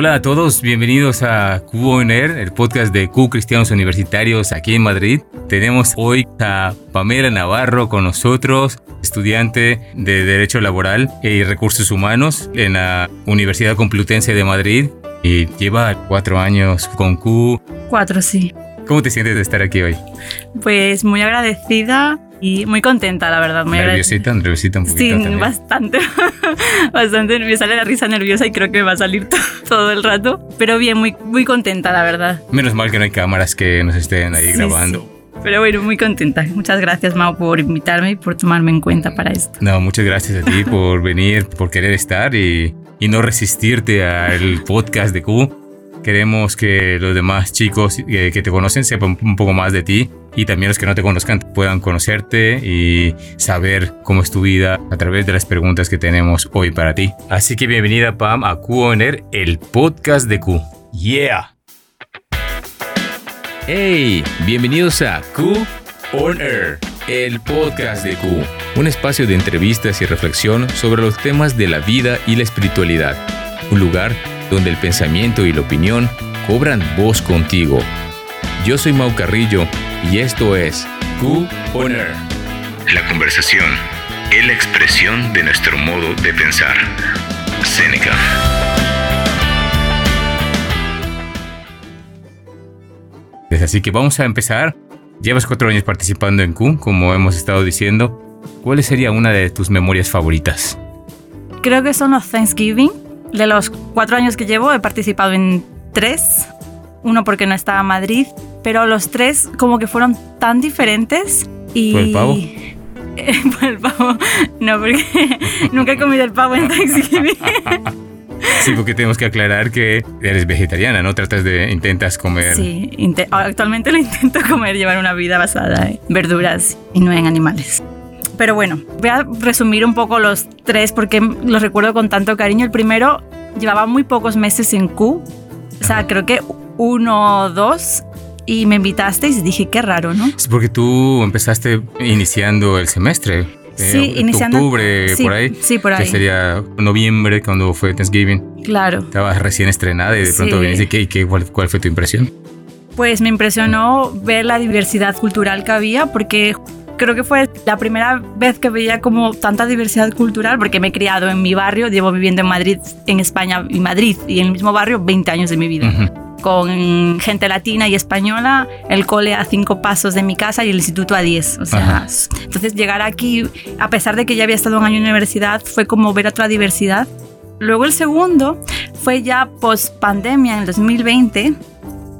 Hola a todos, bienvenidos a QONER, el podcast de Q Cristianos Universitarios aquí en Madrid. Tenemos hoy a Pamela Navarro con nosotros, estudiante de Derecho Laboral y Recursos Humanos en la Universidad Complutense de Madrid y lleva cuatro años con Q. Cuatro, sí. ¿Cómo te sientes de estar aquí hoy? Pues muy agradecida y muy contenta, la verdad. Muy nerviosita, nerviosita un poquito. Sí, también. bastante. bastante. Me sale la risa nerviosa y creo que me va a salir todo el rato. Pero bien, muy, muy contenta, la verdad. Menos mal que no hay cámaras que nos estén ahí Sí, grabando. sí. Pero bueno, muy contenta. Muchas gracias, Mau, por invitarme y por tomarme en cuenta para esto. No, muchas gracias a ti por venir, por querer estar y, y no resistirte al podcast de Q. Queremos que los demás chicos eh, que te conocen sepan un poco más de ti y también los que no te conozcan puedan conocerte y saber cómo es tu vida a través de las preguntas que tenemos hoy para ti. Así que bienvenida Pam a Q On Air, el podcast de Q. Yeah. Hey, bienvenidos a Q On Air, el podcast de Q, un espacio de entrevistas y reflexión sobre los temas de la vida y la espiritualidad, un lugar donde el pensamiento y la opinión cobran voz contigo. Yo soy Mau Carrillo y esto es Q On Air. La conversación es la expresión de nuestro modo de pensar. Seneca. Así que vamos a empezar. Llevas cuatro años participando en Q, como hemos estado diciendo. ¿Cuál sería una de tus memorias favoritas? Creo que son los Thanksgiving. De los cuatro años que llevo, he participado en tres. Uno porque no estaba en Madrid, pero los tres como que fueron tan diferentes. Y... ¿Por el pavo? Por el pavo. No, porque nunca he comido el pavo en Thanksgiving. Sí, porque tenemos que aclarar que eres vegetariana, ¿no? Tratas de, intentas comer. Sí, inte- actualmente lo intento comer, llevar una vida basada en verduras y no en animales. Pero bueno, voy a resumir un poco los tres porque los recuerdo con tanto cariño. El primero llevaba muy pocos meses en Q, o sea, creo que uno o dos, y me invitasteis y dije, qué raro, ¿no? Es porque tú empezaste iniciando el semestre. eh, Sí, iniciando- Octubre, sí, por ahí. sí, por Que ahí. sería noviembre, cuando fue Thanksgiving. Claro. Estabas recién estrenada y de pronto Sí. viniste. ¿Qué, qué, cuál, cuál fue tu impresión? Pues me impresionó ver la diversidad cultural que había porque creo que fue la primera vez que veía como tanta diversidad cultural porque me he criado en mi barrio, llevo viviendo en Madrid, en España y Madrid y en el mismo barrio 20 años de mi vida. Ujú. Con gente latina y española, el cole a cinco pasos de mi casa y el instituto a 10. O sea, Ajá. entonces llegar aquí, a pesar de que ya había estado un año en universidad, fue como ver otra diversidad. Luego el segundo fue ya post pandemia en el 2020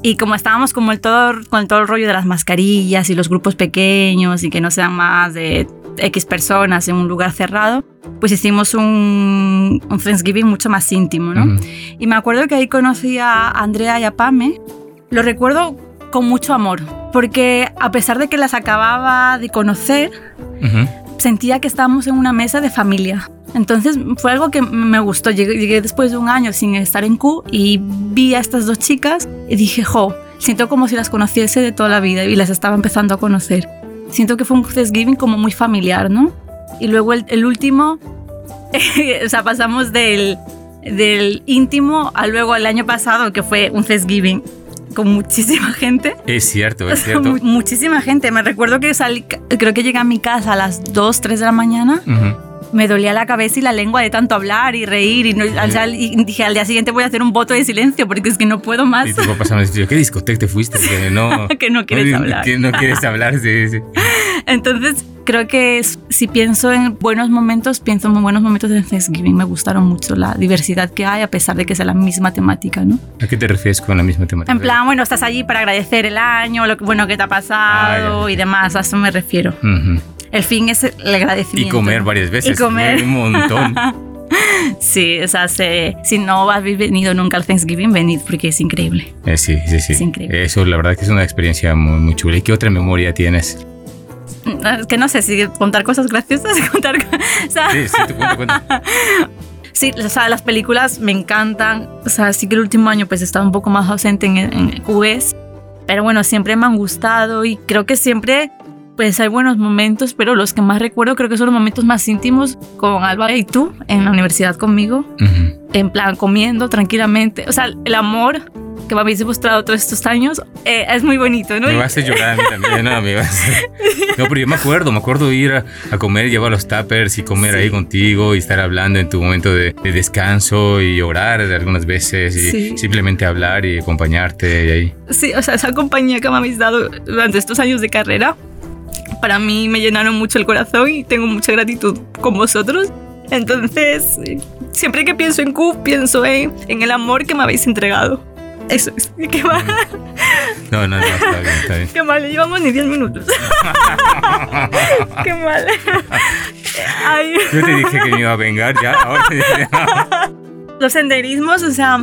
y como estábamos como el todo, con todo el rollo de las mascarillas y los grupos pequeños y que no sean más de X personas en un lugar cerrado, pues hicimos un, un Thanksgiving mucho más íntimo, ¿no? Ujú. Y me acuerdo que ahí conocí a Andrea y a Pame. Lo recuerdo con mucho amor, porque a pesar de que las acababa de conocer, Ujú. Sentía que estábamos en una mesa de familia. Entonces fue algo que me gustó. Llegué, después de un año sin estar en Q y vi a estas dos chicas y dije, jo, siento como si las conociese de toda la vida y las estaba empezando a conocer. Siento que fue un Thanksgiving como muy familiar, ¿no? Y luego el, el último, o sea, pasamos del, del íntimo a luego el año pasado, que fue un Thanksgiving con muchísima gente. Es cierto, es cierto. mu- muchísima gente. Me recuerdo que salí, creo que llegué a mi casa a las 2, 3 de la mañana. Ujú. Me dolía la cabeza y la lengua de tanto hablar y reír. Y, no- al- al- y dije, al día siguiente voy a hacer un voto de silencio porque es que no puedo más. Y me decía, ¿qué discoteca te fuiste? Que no, Que no quieres hablar. Que no quieres hablar, sí, sí. Entonces, creo que si pienso en buenos momentos, pienso en buenos momentos de Thanksgiving. Me gustaron mucho la diversidad que hay, a pesar de que sea la misma temática, ¿no? ¿A qué te refieres con la misma temática? En plan, bueno, estás allí para agradecer el año, lo bueno que te ha pasado Ah, y demás. A eso me refiero. Ujú. El fin es el Y agradecimiento. comer ¿no? varias veces. Y comer. Un montón. Sí, o sea, se- si no habéis venido nunca al Thanksgiving, venid porque es increíble. Eh, sí, sí, sí. Es increíble. Eso, la verdad que es una experiencia muy, muy chula. ¿Y qué otra memoria tienes? Es que no sé si contar cosas graciosas, contar. co- O sea, Sí, sí, tú cuenta, cuenta. Sí, o sea, las películas me encantan. O sea, sí que el último año pues he estado un poco más ausente en, en QS. Pero bueno, siempre me han gustado y creo que siempre pues hay buenos momentos, pero los que más recuerdo creo que son los momentos más íntimos con Alba y tú en la universidad conmigo, en plan comiendo tranquilamente. O sea, el amor que me habéis demostrado todos estos años eh, es muy bonito, ¿no? Me vas a llorar a mí también, ¿no? Me vas No, pero yo me acuerdo, me acuerdo ir a, a comer, llevar los tuppers y comer ahí contigo y estar hablando en tu momento de, descanso y orar algunas veces y simplemente hablar y acompañarte y ahí. Sí, o sea, esa compañía que me habéis dado durante estos años de carrera para mí me llenaron mucho el corazón y tengo mucha gratitud con vosotros. Entonces, siempre que pienso en Q, pienso en, en el amor que me habéis entregado. Eso es. Qué mal. No, no, no, está bien, está bien. Qué mal, llevamos ni 10 minutos. Qué mal. Ay. Yo te dije que me iba a vengar ya. Los senderismos, o sea,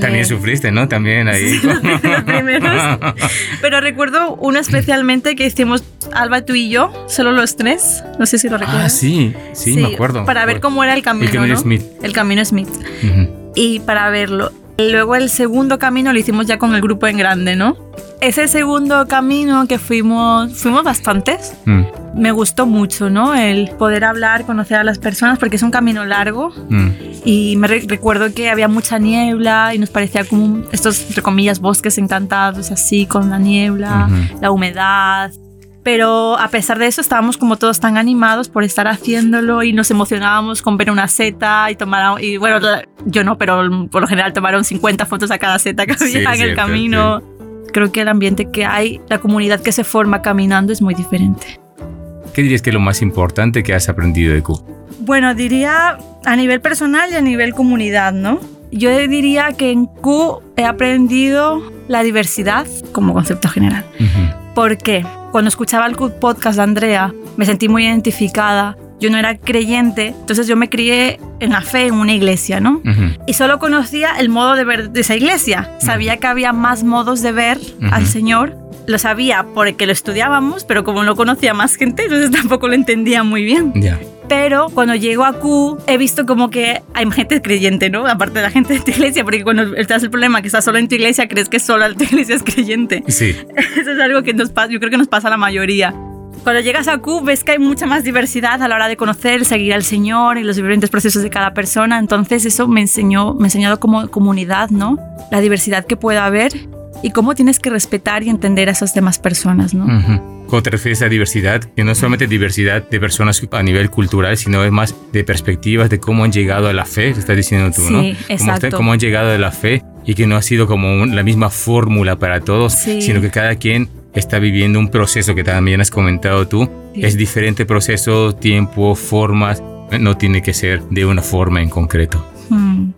también sufriste, ¿no? También ahí. primeros. Pero recuerdo uno especialmente que hicimos Alba, tú y yo, solo los tres. No sé si lo recuerdas. Ah, sí, sí, me acuerdo. Para ver cómo era el camino. El camino Smith. El camino Smith. Y para verlo. Luego el segundo camino lo hicimos ya con el grupo en grande, ¿no? Ese segundo camino que fuimos, fuimos bastantes, mm. me gustó mucho, ¿no? El poder hablar, conocer a las personas, porque es un camino largo. Mm. Y me recuerdo que había mucha niebla y nos parecía como estos, entre comillas, bosques encantados, así, con la niebla, la humedad pero a pesar de eso estábamos como todos tan animados por estar haciéndolo y nos emocionábamos con ver una seta y tomar, y bueno, yo no, pero por lo general tomaron 50 fotos a cada seta que había en el camino. Creo que el ambiente que hay, la comunidad que se forma caminando es muy diferente. ¿Qué dirías que es lo más importante que has aprendido de Q? Bueno, diría a nivel personal y a nivel comunidad, ¿no? Yo diría que en Q he aprendido la diversidad como concepto general. ¿Por qué? Cuando escuchaba el podcast de Andrea, me sentí muy identificada. Yo no era creyente, entonces yo me crié en la fe en una iglesia, ¿no? Y solo conocía el modo de ver de esa iglesia. Sabía que había más modos de ver al Señor. Lo sabía porque lo estudiábamos, pero como no conocía más gente, entonces tampoco lo entendía muy bien. Ya pero cuando llego a Q he visto como que hay gente creyente, ¿no? Aparte de la gente de tu iglesia, porque cuando estás el problema que estás solo en tu iglesia, crees que solo tu iglesia es creyente. Sí. Eso es algo que nos pasa, yo creo que nos pasa a la mayoría. Cuando llegas a Q ves que hay mucha más diversidad a la hora de conocer, seguir al Señor y los diferentes procesos de cada persona. Entonces eso me enseñó, me ha enseñado como comunidad, ¿no? La diversidad que pueda haber y cómo tienes que respetar y entender a esas demás personas, ¿no? Cuando te refieres a diversidad, que no es solamente diversidad de personas a nivel cultural, sino es más de perspectivas de cómo han llegado a la fe, estás diciendo tú, ¿no? Exacto. Cómo, han llegado a la fe y que no ha sido como la misma fórmula para todos, sino que cada quien está viviendo un proceso que también has comentado tú. Es diferente proceso, tiempo, formas, no tiene que ser de una forma en concreto. Mm.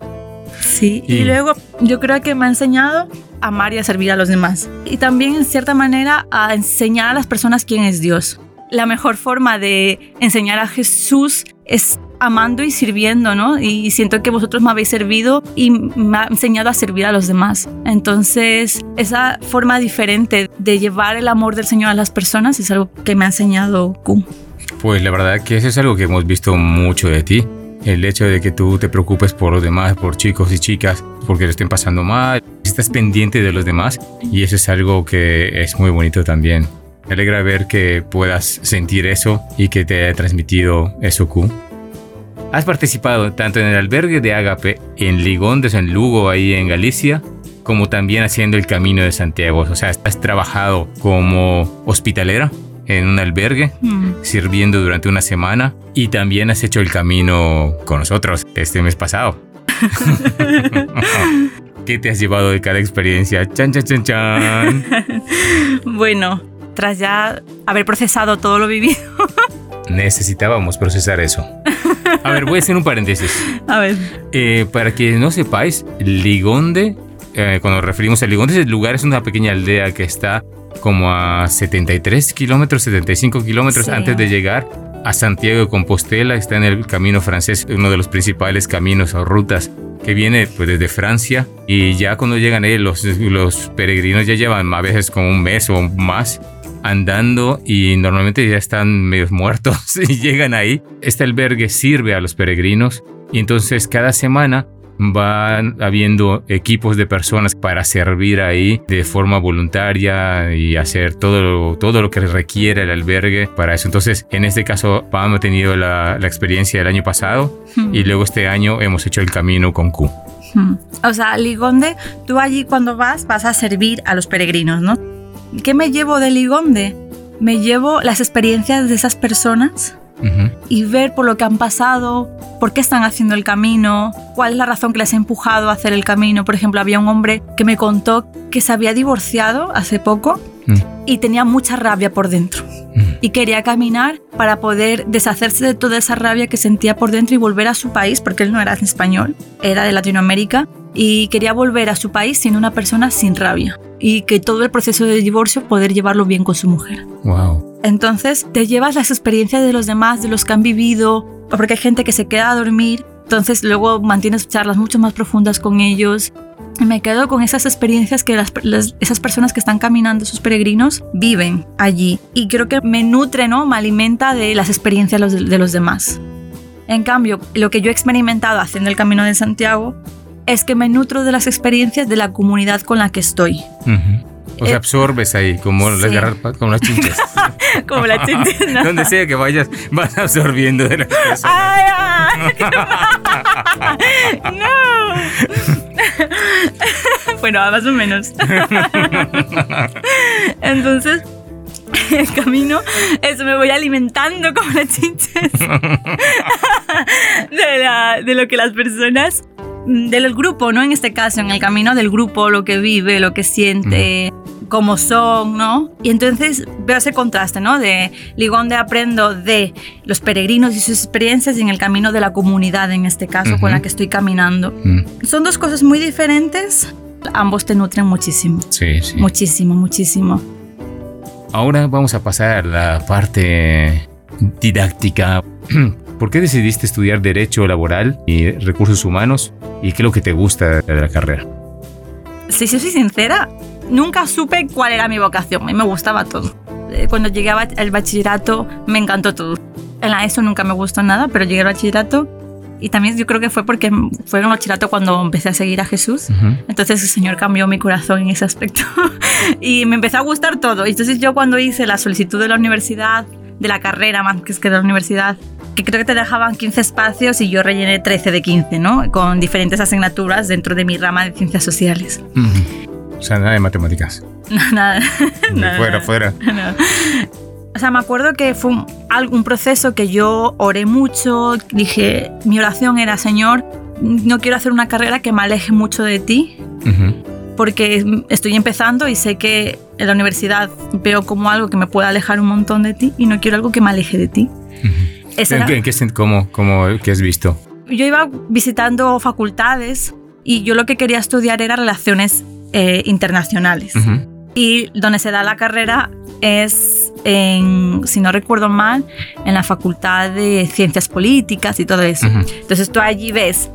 Sí, y, luego yo creo que me ha enseñado a amar y a servir a los demás. Y también, en cierta manera, a enseñar a las personas quién es Dios. La mejor forma de enseñar a Jesús es amando y sirviendo, ¿no? Y siento que vosotros me habéis servido y me ha enseñado a servir a los demás. Entonces, esa forma diferente de llevar el amor del Señor a las personas es algo que me ha enseñado Q. Pues la verdad que eso es algo que hemos visto mucho de ti el hecho de que tú te preocupes por los demás, por chicos y chicas, porque lo estén pasando mal, estás pendiente de los demás y eso es algo que es muy bonito también. Me alegra ver que puedas sentir eso y que te haya transmitido eso Q. Has participado tanto en el albergue de Agape en Ligón de San Lugo, ahí en Galicia, como también haciendo el Camino de Santiago. O sea, has trabajado como hospitalera en un albergue, mm. sirviendo durante una semana y también has hecho el camino con nosotros este mes pasado. ¿Qué te has llevado de cada experiencia? Chan, chan, chan, chan. bueno, tras ya haber procesado todo lo vivido. Necesitábamos procesar eso. A ver, voy a hacer un paréntesis. A ver. Eh, para que no sepáis, Ligonde, eh, cuando nos referimos a Ligonde, el lugar es una pequeña aldea que está como a 73 kilómetros, 75 kilómetros antes de llegar a Santiago de Compostela. Está en el camino francés, uno de los principales caminos o rutas que viene pues, desde Francia. Y ya cuando llegan ahí, los, los peregrinos ya llevan a veces como un mes o más andando y normalmente ya están medio muertos y llegan ahí. Este albergue sirve a los peregrinos y entonces cada semana van habiendo equipos de personas para servir ahí de forma voluntaria y hacer todo, todo lo que requiere el albergue para eso. Entonces, en este caso, Pam ha tenido la, la experiencia del año pasado Hmm. y luego este año hemos hecho el camino con Q. Hmm. O sea, Ligonde, tú allí cuando vas vas a servir a los peregrinos, ¿no? ¿Qué me llevo de Ligonde? Me llevo las experiencias de esas personas y ver por lo que han pasado, por qué están haciendo el camino, cuál es la razón que les ha empujado a hacer el camino. Por ejemplo, había un hombre que me contó que se había divorciado hace poco Mm. y tenía mucha rabia por dentro Mm. y quería caminar para poder deshacerse de toda esa rabia que sentía por dentro y volver a su país, porque él no era español, era de Latinoamérica, y quería volver a su país siendo una persona sin rabia y que todo el proceso de divorcio poder llevarlo bien con su mujer. Wow. Entonces te llevas las experiencias de los demás, de los que han vivido, porque hay gente que se queda a dormir, entonces luego mantienes charlas mucho más profundas con ellos. Me quedo con esas experiencias que las- las- esas personas que están caminando, esos peregrinos, viven allí. Y creo que me nutre, ¿no? Me alimenta de las experiencias de los, de los demás. En cambio, lo que yo he experimentado haciendo el Camino de Santiago es que me nutro de las experiencias de la comunidad con la que estoy. O sea, Eh, absorbes ahí, como las garrapas, como las chinches. Donde sea que vayas, vas absorbiendo de las personas. ¡Ay, ay! ¡No! bueno, más o menos. Entonces, el camino, eso me voy alimentando como las chinches de, la- de lo que las personas, del grupo, ¿no? En este caso, en el camino del grupo, lo que vive, lo que siente, cómo son, ¿no? Y entonces veo ese contraste, ¿no? De Ligonde aprendo de los peregrinos y sus experiencias y en el camino de la comunidad, en este caso, con la que estoy caminando. Mm, Son dos cosas muy diferentes. Ambos te nutren muchísimo. Sí, sí. Muchísimo, muchísimo. Ahora vamos a pasar a la parte didáctica. ¿Por qué decidiste estudiar Derecho Laboral y Recursos Humanos? ¿Y qué es lo que te gusta de la carrera? Si soy sincera, nunca supe cuál era mi vocación. A mí me gustaba todo. Eh, Cuando llegué al bachillerato, me encantó todo. En la ESO nunca me gustó nada, pero llegué al bachillerato y también yo creo que fue porque fue en el bachillerato cuando empecé a seguir a Jesús. Entonces el Señor cambió mi corazón en ese aspecto y me empezó a gustar todo. Y Entonces yo cuando hice la solicitud de la universidad, de la carrera más que es que de la universidad, que creo que te dejaban 15 espacios y yo rellené 13 de 15, ¿no? Con diferentes asignaturas dentro de mi rama de ciencias sociales. O sea, nada de matemáticas. Nada. nada, fuera, nada. fuera. No. O sea, me acuerdo que fue un, algún proceso que yo oré mucho, dije, mi oración era, Señor, no quiero hacer una carrera que me aleje mucho de ti, Ujú. porque estoy empezando y sé que en la universidad veo como algo que me puede alejar un montón de ti y no quiero algo que me aleje de ti. Ujú. Esa ¿En era- en qué sen- cómo, cómo, qué has visto? Yo iba visitando facultades y yo lo que quería estudiar era relaciones eh, internacionales. Ujú. Y donde se da la carrera es, en, si no recuerdo mal, en la Facultad de Ciencias Políticas y todo eso. Ujú. Entonces tú allí ves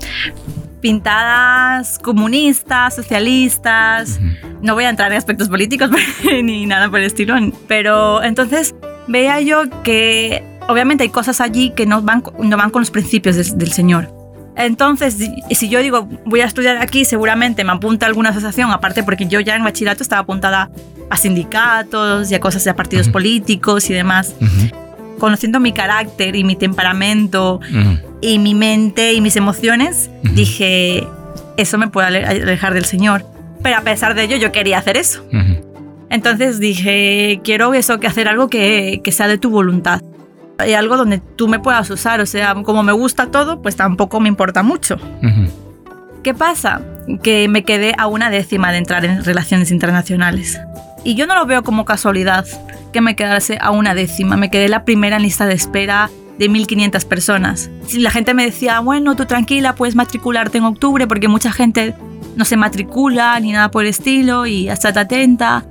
pintadas comunistas, socialistas, Ujú. no voy a entrar en aspectos políticos ni nada por el estilo, pero entonces veía yo que obviamente hay cosas allí que no van, no van con los principios del, del Señor. Entonces, si- yo digo voy a estudiar aquí, seguramente me apunta a alguna asociación, aparte porque yo ya en bachillerato estaba apuntada a sindicatos y a cosas de partidos políticos y demás. Conociendo mi carácter y mi temperamento y mi mente y mis emociones, dije, eso me puede ale- alejar del Señor. Pero a pesar de ello, yo quería hacer eso. Entonces dije, quiero eso, que hacer algo que, que sea de tu voluntad. Y algo donde tú me puedas usar. O sea, como me gusta todo, pues tampoco me importa mucho. ¿Qué pasa? Que me quedé a una décima de entrar en relaciones internacionales. Y yo no lo veo como casualidad que me quedase a una décima. Me quedé la primera en lista de espera de 1.500 personas. Si la gente me decía, bueno, tú tranquila, puedes matricularte en octubre porque mucha gente no se matricula ni nada por el estilo y estate atenta.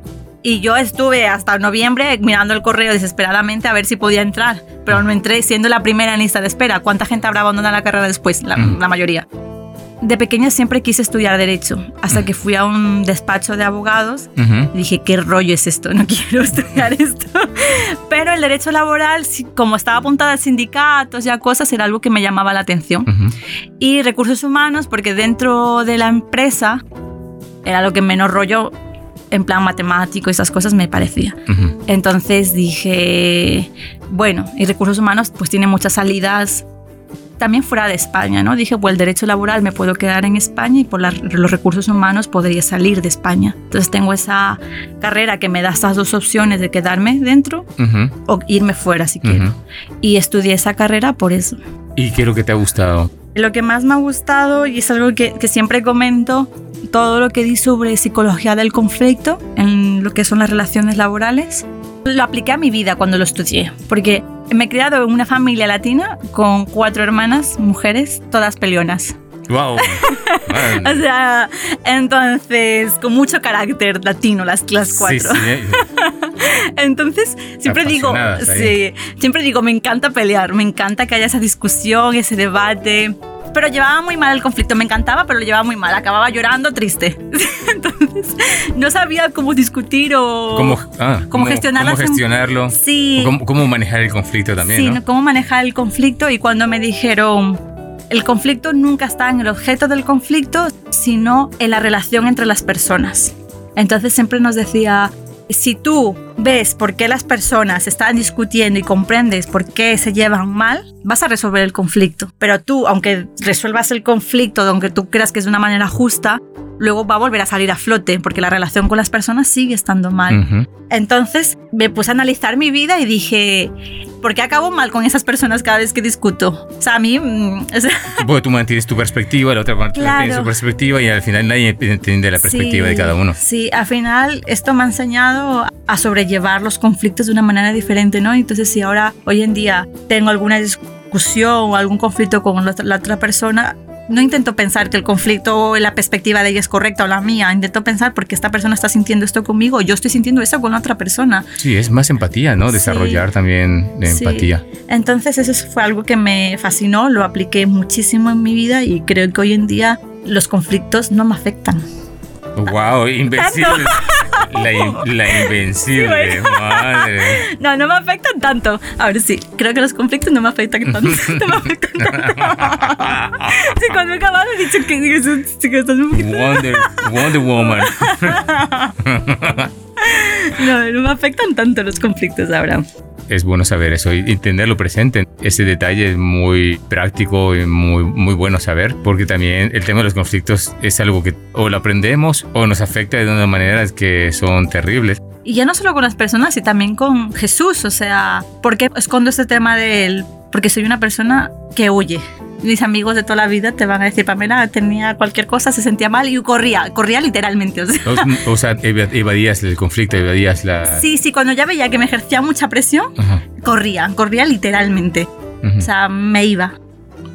Y yo estuve hasta noviembre mirando el correo desesperadamente a ver si podía entrar, pero no entré siendo la primera en lista de espera. ¿Cuánta gente habrá abandonado la carrera después? La, Mm. la mayoría. de pequeña siempre quise estudiar derecho, hasta que fui a un despacho de abogados Ujú. y dije, ¿qué rollo es esto? No quiero estudiar esto. Pero el derecho laboral, como estaba apuntada a sindicatos y a cosas, era algo que me llamaba la atención. Ujú. Y recursos humanos, porque dentro de la empresa era lo que menos rollo en plan matemático esas cosas me parecía. Entonces dije, bueno, y recursos humanos pues tiene muchas salidas también fuera de España, ¿no? Dije, pues el derecho laboral me puedo quedar en España y por la- los recursos humanos podría salir de España. Entonces tengo esa carrera que me da estas dos opciones de quedarme dentro o irme fuera si quiero. Y estudié esa carrera por eso. ¿Y qué es lo que te ha gustado? Lo que más me ha gustado y es algo que, siempre comento, todo lo que di sobre psicología del conflicto en lo que son las relaciones laborales, lo apliqué a mi vida cuando lo estudié, porque me he criado en una familia latina con cuatro hermanas, mujeres, todas peleonas. ¡Wow! O sea, entonces, con mucho carácter latino, las, las cuatro. Sí, sí, eh. Entonces, siempre digo, sí, siempre digo, me encanta pelear, me encanta que haya esa discusión, ese debate. Pero llevaba muy mal el conflicto, me encantaba, pero lo llevaba muy mal, acababa llorando triste. Entonces, no sabía cómo discutir o ¿Cómo, ah, cómo cómo em- gestionarlo? Sí, ¿Cómo, cómo manejar el conflicto también, sí, ¿no? cómo manejar el conflicto y cuando me dijeron, el conflicto nunca está en el objeto del conflicto, sino en la relación entre las personas. Entonces siempre nos decía, si tú ves por qué las personas están discutiendo y comprendes por qué se llevan mal, vas a resolver el conflicto. Pero tú, aunque resuelvas el conflicto, aunque tú creas que es de una manera justa, luego va a volver a salir a flote porque la relación con las personas sigue estando mal. Entonces me puse a analizar mi vida y dije, ¿por qué acabo mal con esas personas cada vez que discuto? O sea, a mí, mm, o sea, Porque tú mantienes tu perspectiva, la otra parte Claro. tiene su perspectiva y al final nadie entiende la perspectiva sí, de cada uno. Sí, al final esto me ha enseñado a sobrellevar los conflictos de una manera diferente, ¿no? Entonces, si ahora, hoy en día, tengo alguna discusión o algún conflicto con la otra persona, no intento pensar que el conflicto o la perspectiva de ella es correcta o la mía. Intento pensar porque esta persona está sintiendo esto conmigo, yo estoy sintiendo eso con la otra persona. Sí, es más empatía, ¿no? Sí. Desarrollar también de Sí. empatía. Entonces eso fue algo que me fascinó, lo apliqué muchísimo en mi vida y creo que hoy en día los conflictos no me afectan. ¡Wow! Invencible. La, in- la invencible, Sí, bueno. madre. No, no me afectan tanto. Ahora sí, creo que los conflictos no me afectan tanto. No me afectan tanto. Sí, cuando he acabado he dicho que, que, que estás un poquito... Wonder, Wonder Woman. No, no me afectan tanto los conflictos ahora. Es bueno saber eso y y tenerlo presente. Ese detalle es muy práctico y muy, muy bueno saber, porque también el tema de los conflictos es algo que o lo aprendemos o nos afecta de una manera que son terribles. Y ya no solo con las personas, sino también con Jesús. O sea, ¿por qué escondo este tema de él? Porque soy una persona que huye. Mis amigos de toda la vida te van a decir, Pamela tenía cualquier cosa, se sentía mal y corría, corría literalmente. O sea, O, o sea, eva- evadías el conflicto, evadías la... sí, sí, cuando ya veía que me ejercía mucha presión, Ajá, corría, corría literalmente. O sea, me iba.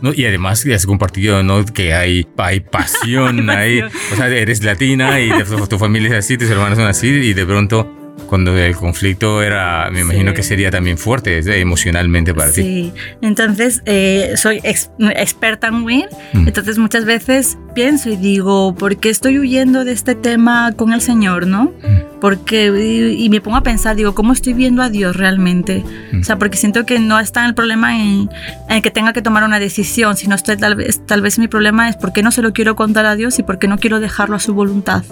No, y además que has compartido, ¿no? Que hay, hay pasión Hay. O sea, eres latina y tu, tu familia es así, tus hermanos son así y de pronto cuando el conflicto era, me imagino Sí. que sería también fuerte emocionalmente para ti. Sí, entonces eh, soy ex- experta en huir, Mm. entonces muchas veces pienso y digo, ¿por qué estoy huyendo de este tema con el Señor, no? Mm. Porque, y, y me pongo a pensar, digo, ¿cómo estoy viendo a Dios realmente? Mm. O sea, porque siento que no está el problema en, en que tenga que tomar una decisión, sino estoy, tal, vez, tal vez mi problema es por qué no se lo quiero contar a Dios y por qué no quiero dejarlo a su voluntad.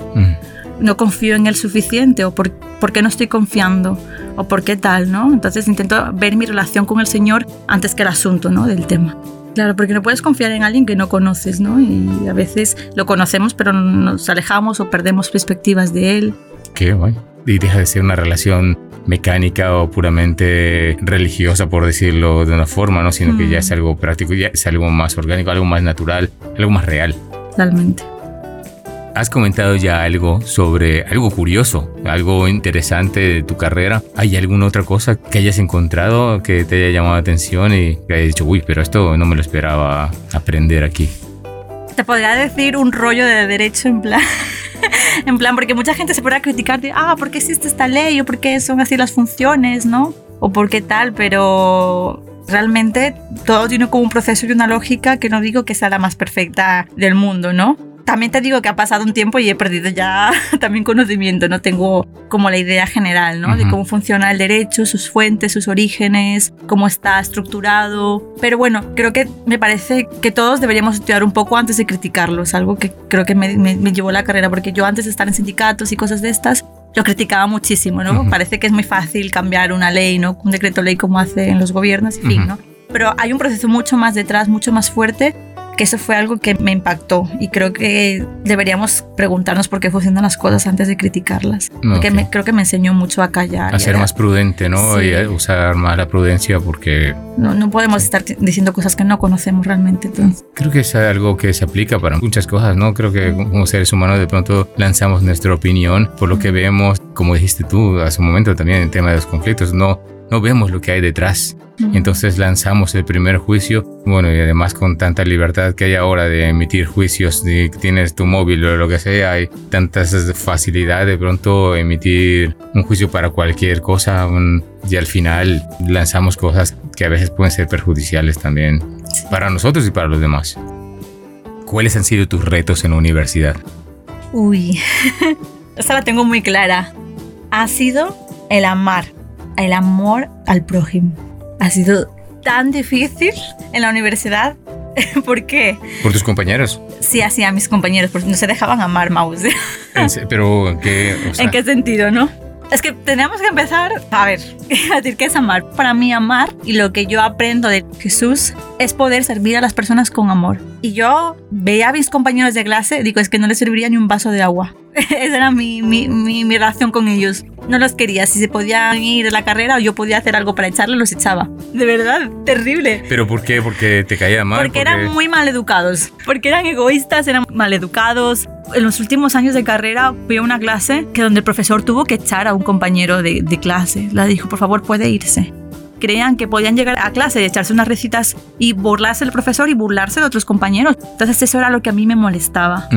Mm. No confío en Él suficiente o por, por qué no estoy confiando o por qué tal, ¿no? Entonces intento ver mi relación con el Señor antes que el asunto, ¿no? Del tema. Claro, porque no puedes confiar en alguien que no conoces, ¿no? Y a veces lo conocemos, pero nos alejamos o perdemos perspectivas de Él. Qué guay. Y deja de ser una relación mecánica o puramente religiosa, por decirlo de una forma, ¿no? Sino que Mm. ya es algo práctico, ya es algo más orgánico, algo más natural, algo más real. Realmente. Has comentado ya algo sobre algo curioso, algo interesante de tu carrera. ¿Hay alguna otra cosa que hayas encontrado que te haya llamado la atención y que hayas dicho, uy, pero esto no me lo esperaba aprender aquí? Te podría decir un rollo de derecho en plan... en plan, porque mucha gente se podrá criticar de, ah, ¿por qué existe esta ley? ¿O por qué son así las funciones, no? O por qué tal, pero realmente todo tiene como un proceso y una lógica que no digo que sea la más perfecta del mundo, ¿no? También te digo que ha pasado un tiempo y he perdido ya también conocimiento, no tengo como la idea general, ¿no? De cómo funciona el derecho, sus fuentes, sus orígenes, cómo está estructurado. Pero bueno, creo que me parece que todos deberíamos estudiar un poco antes de criticarlo. Es algo que creo que me, me, llevó la carrera, porque yo antes de estar en sindicatos y cosas de estas, lo criticaba muchísimo, ¿no? Parece que es muy fácil cambiar una ley, ¿no? Un decreto ley como hacen los gobiernos, en fin, ¿no? Pero hay un proceso mucho más detrás, mucho más fuerte que eso fue algo que me impactó y creo que deberíamos preguntarnos por qué funcionan las cosas antes de criticarlas. Porque me, creo que me enseñó mucho a callar. A ser más prudente, ¿no? Y a usar más la prudencia porque... No, no podemos estar diciendo cosas que no conocemos realmente. Entonces. Creo que es algo que se aplica para muchas cosas, ¿no? Creo que como seres humanos de pronto lanzamos nuestra opinión por lo que vemos, como dijiste tú hace un momento también en tema de los conflictos, no, no vemos lo que hay detrás. Entonces lanzamos el primer juicio, bueno, y además con tanta libertad que hay ahora de emitir juicios, de tienes tu móvil o lo que sea, hay tantas facilidades de pronto emitir un juicio para cualquier cosa y al final lanzamos cosas que a veces pueden ser perjudiciales también para nosotros y para los demás. ¿Cuáles han sido tus retos en la universidad? Uy, esta la tengo muy clara. Ha sido el amar, el amor al prójimo ha sido tan difícil en la universidad. ¿Por qué? ¿Por tus compañeros? Sí, así a mis compañeros, porque no se dejaban amar Mouse. Pero, ¿en qué, ¿En qué sentido, no? Es que tenemos que empezar a ver, a decir qué es amar. Para mí amar y lo que yo aprendo de Jesús es poder servir a las personas con amor. Y yo veía a mis compañeros de clase, digo, es que no les serviría ni un vaso de agua. Esa era mi, mi, mi, mi, relación con ellos. No los quería. Si se podían ir de la carrera o yo podía hacer algo para echarles, los echaba. De verdad, terrible. ¿Pero por qué? ¿Porque te caía mal? Porque, eran muy mal educados. Porque eran egoístas, eran mal educados. En los últimos años de carrera fui a una clase que donde el profesor tuvo que echar a un compañero de, de clase. Le dijo, por favor, puede irse creían que podían llegar a clase y echarse unas recitas y burlarse del profesor y burlarse de otros compañeros. Entonces eso era lo que a mí me molestaba.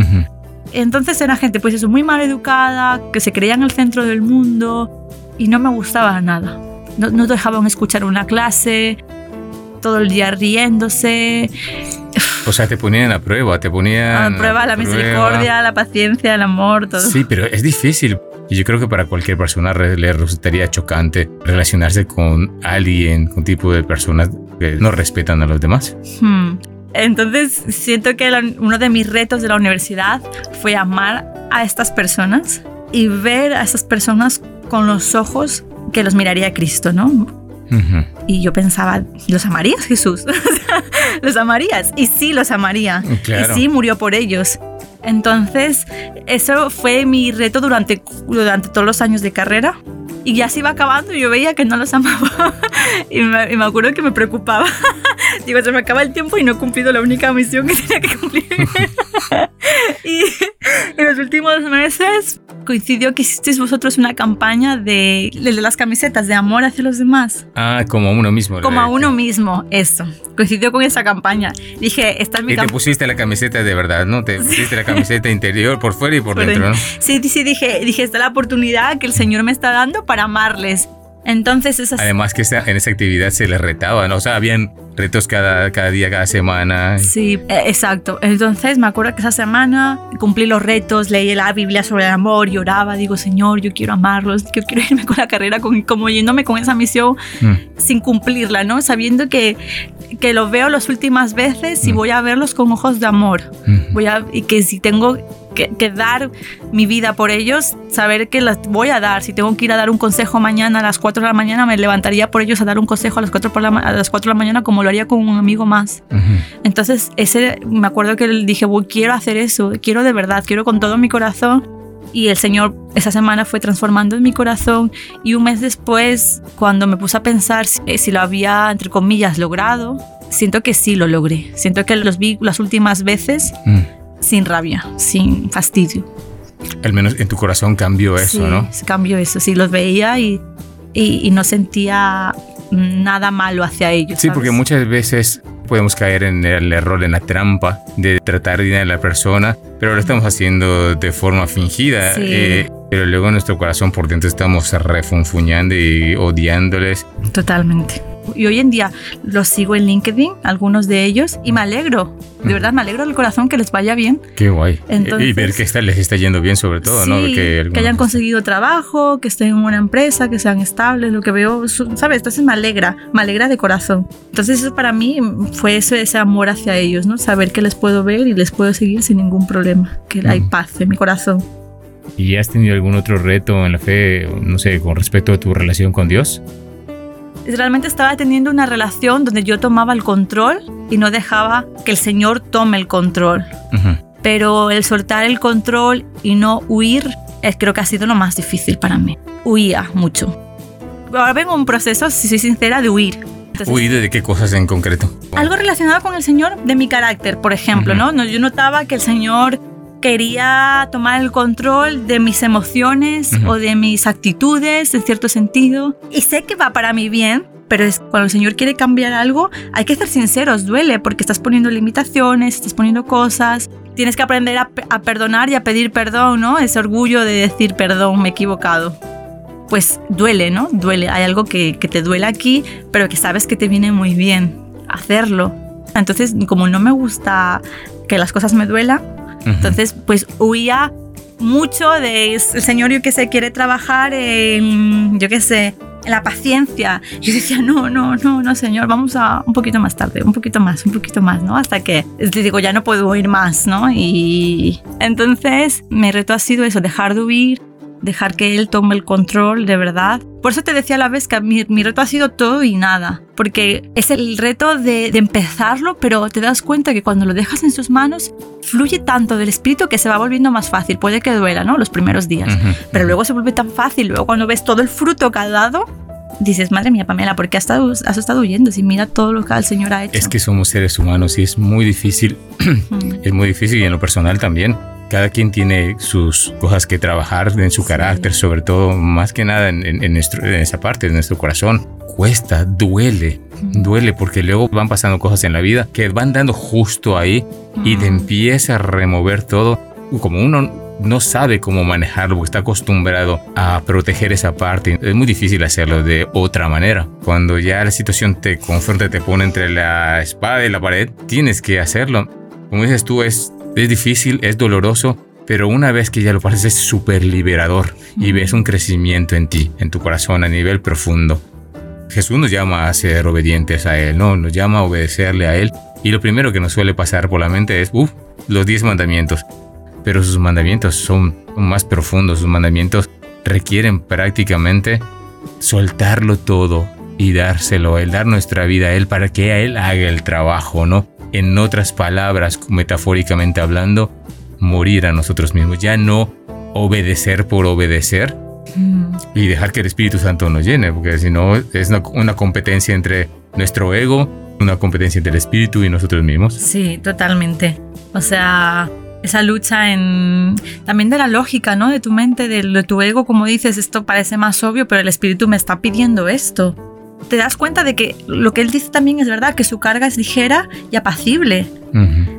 Entonces era gente pues eso, muy mal educada, que se creía en el centro del mundo y no me gustaba nada. No, no dejaban escuchar una clase, todo el día riéndose. O sea, te ponían a prueba, te ponían... A prueba la misericordia, la paciencia, el amor, todo. Sí, pero es difícil. Y yo creo que para cualquier persona le resultaría chocante relacionarse con alguien, con un tipo de personas que no respetan a los demás. Hmm. Entonces siento que uno de mis retos de la universidad fue amar a estas personas y ver a esas personas con los ojos que los miraría Cristo, ¿no? Y yo pensaba, ¿los amarías Jesús? ¿Los amarías? Y sí, los amaría. Y sí, murió por ellos. Entonces, eso fue mi reto durante, durante todos los años de carrera y ya se iba acabando y yo veía que no los amaba y me, y me acuerdo que me preocupaba. Digo, se me acaba el tiempo y no he cumplido la única misión que tenía que cumplir. y en los últimos meses coincidió que hicisteis vosotros una campaña de, de, las camisetas de amor hacia los demás. Ah, como a uno mismo. Como a uno mismo, eso. Coincidió con esa campaña. Dije, esta es mi Y te pusiste la camiseta de verdad, ¿no? Te pusiste la camiseta interior por fuera y por, dentro, ¿no? Sí, sí, dije, dije, esta es la oportunidad que el Señor me está dando para amarles. Entonces esas... Además que en esa actividad se les retaba, ¿no? O sea, habían retos cada, cada día, cada semana. Sí, e, exacto. Entonces me acuerdo que esa semana cumplí los retos, leí la Biblia sobre el amor, lloraba, digo, Señor, yo quiero amarlos, yo quiero irme con la carrera, con, como yéndome con esa misión mm. sin cumplirla, ¿no? Sabiendo que, que lo veo las últimas veces y mm. voy a verlos con ojos de amor. Mm. Voy a, y que si tengo que, dar mi vida por ellos, saber que las voy a dar. Si tengo que ir a dar un consejo mañana a las 4 de la mañana, me levantaría por ellos a dar un consejo a las 4, por la, a las 4 de la mañana como lo haría con un amigo más. Entonces, ese, me acuerdo que dije, quiero hacer eso, quiero de verdad, quiero con todo mi corazón. Y el Señor esa semana fue transformando en mi corazón y un mes después, cuando me puse a pensar si, si lo había, entre comillas, logrado, siento que sí lo logré. Siento que los vi las últimas veces. Mm sin rabia, sin fastidio. Al menos en tu corazón cambió eso, ¿no? Cambió eso, sí, los veía y, y, no sentía nada malo hacia ellos. Sí, porque muchas veces podemos caer en el error, en la trampa de tratar bien a la persona, pero lo estamos haciendo de forma fingida. Eh, pero luego en nuestro corazón por dentro estamos refunfuñando y odiándoles. Totalmente. Y hoy en día los sigo en LinkedIn, algunos de ellos, y me alegro. De verdad, me alegro del corazón que les vaya bien. Qué guay. y ver que está, les está yendo bien sobre todo, ¿no? Que, que, hayan conseguido trabajo, que estén en una empresa, que sean estables, lo que veo, ¿sabes? Entonces me alegra, me alegra de corazón. Entonces eso para mí fue eso, ese amor hacia ellos, ¿no? Saber que les puedo ver y les puedo seguir sin ningún problema, que hay paz en mi corazón. ¿Y has tenido algún otro reto en la fe, no sé, con respecto a tu relación con Dios? Realmente estaba teniendo una relación donde yo tomaba el control y no dejaba que el Señor tome el control. Pero el soltar el control y no huir, creo que ha sido lo más difícil para mí. Huía mucho. Ahora vengo un proceso, si soy sincera, de huir. ¿Huir de qué cosas en concreto? Algo relacionado con el Señor, de mi carácter, por ejemplo, ¿no? Yo notaba que el Señor quería tomar el control de mis emociones o de mis actitudes, en cierto sentido. Y sé que va para mi bien, pero es cuando el Señor quiere cambiar algo, hay que ser sinceros, duele porque estás poniendo limitaciones, estás poniendo cosas. Tienes que aprender a, perdonar y a pedir perdón, ¿no? Ese orgullo de decir perdón, me he equivocado. Pues duele, ¿no? Duele. Hay algo que, que te duele aquí, pero que sabes que te viene muy bien hacerlo. Entonces, como no me gusta que las cosas me duelan, entonces, pues huía mucho de el señor, yo que sé, quiere trabajar en, yo qué sé, la paciencia. Yo decía, no, no, no, no, señor, vamos a un poquito más tarde, un poquito más, un poquito más, ¿no? Hasta que le digo, ya no puedo huir más, ¿no? Y entonces mi reto ha sido eso, dejar de huir, dejar que él tome el control de verdad. Por eso te decía a la vez que mi, reto ha sido todo y nada, porque es el reto de, empezarlo, pero te das cuenta que cuando lo dejas en sus manos, fluye tanto del espíritu que se va volviendo más fácil. Puede que duela, ¿no? Los primeros días, pero luego se vuelve tan fácil. Luego cuando ves todo el fruto que ha dado, dices, madre mía, Pamela, ¿por qué has estado, has estado huyendo? Si mira todo lo que el Señor ha hecho. Es que somos seres humanos y es muy difícil, es muy difícil y en lo personal también cada quien tiene sus cosas que trabajar en su carácter, sobre todo, más que nada en, en, esa parte de nuestro corazón. Cuesta, duele, duele porque luego van pasando cosas en la vida que van dando justo ahí y te empieza a remover todo. Como uno no sabe cómo manejarlo porque está acostumbrado a proteger esa parte. Es muy difícil hacerlo de otra manera. Cuando ya la situación te confronta, te pone entre la espada y la pared, tienes que hacerlo. Como dices tú, es es difícil, es doloroso, pero una vez que ya lo pasas es súper liberador y ves un crecimiento en ti, en tu corazón a nivel profundo. Jesús nos llama a ser obedientes a Él, ¿no? Nos llama a obedecerle a Él. Y lo primero que nos suele pasar por la mente es, uff, los diez mandamientos. Pero sus mandamientos son más profundos, sus mandamientos requieren prácticamente soltarlo todo y dárselo a Él, dar nuestra vida a Él para que a Él haga el trabajo, ¿no? En otras palabras, metafóricamente hablando, morir a nosotros mismos, ya no obedecer por obedecer mm. y dejar que el Espíritu Santo nos llene, porque si no es una, competencia entre nuestro ego, una competencia entre el Espíritu y nosotros mismos. Sí, totalmente. O sea, esa lucha en también de la lógica, ¿no? De tu mente, de, de tu ego, como dices, esto parece más obvio, pero el Espíritu me está pidiendo esto te das cuenta de que lo que él dice también es verdad, que su carga es ligera y apacible.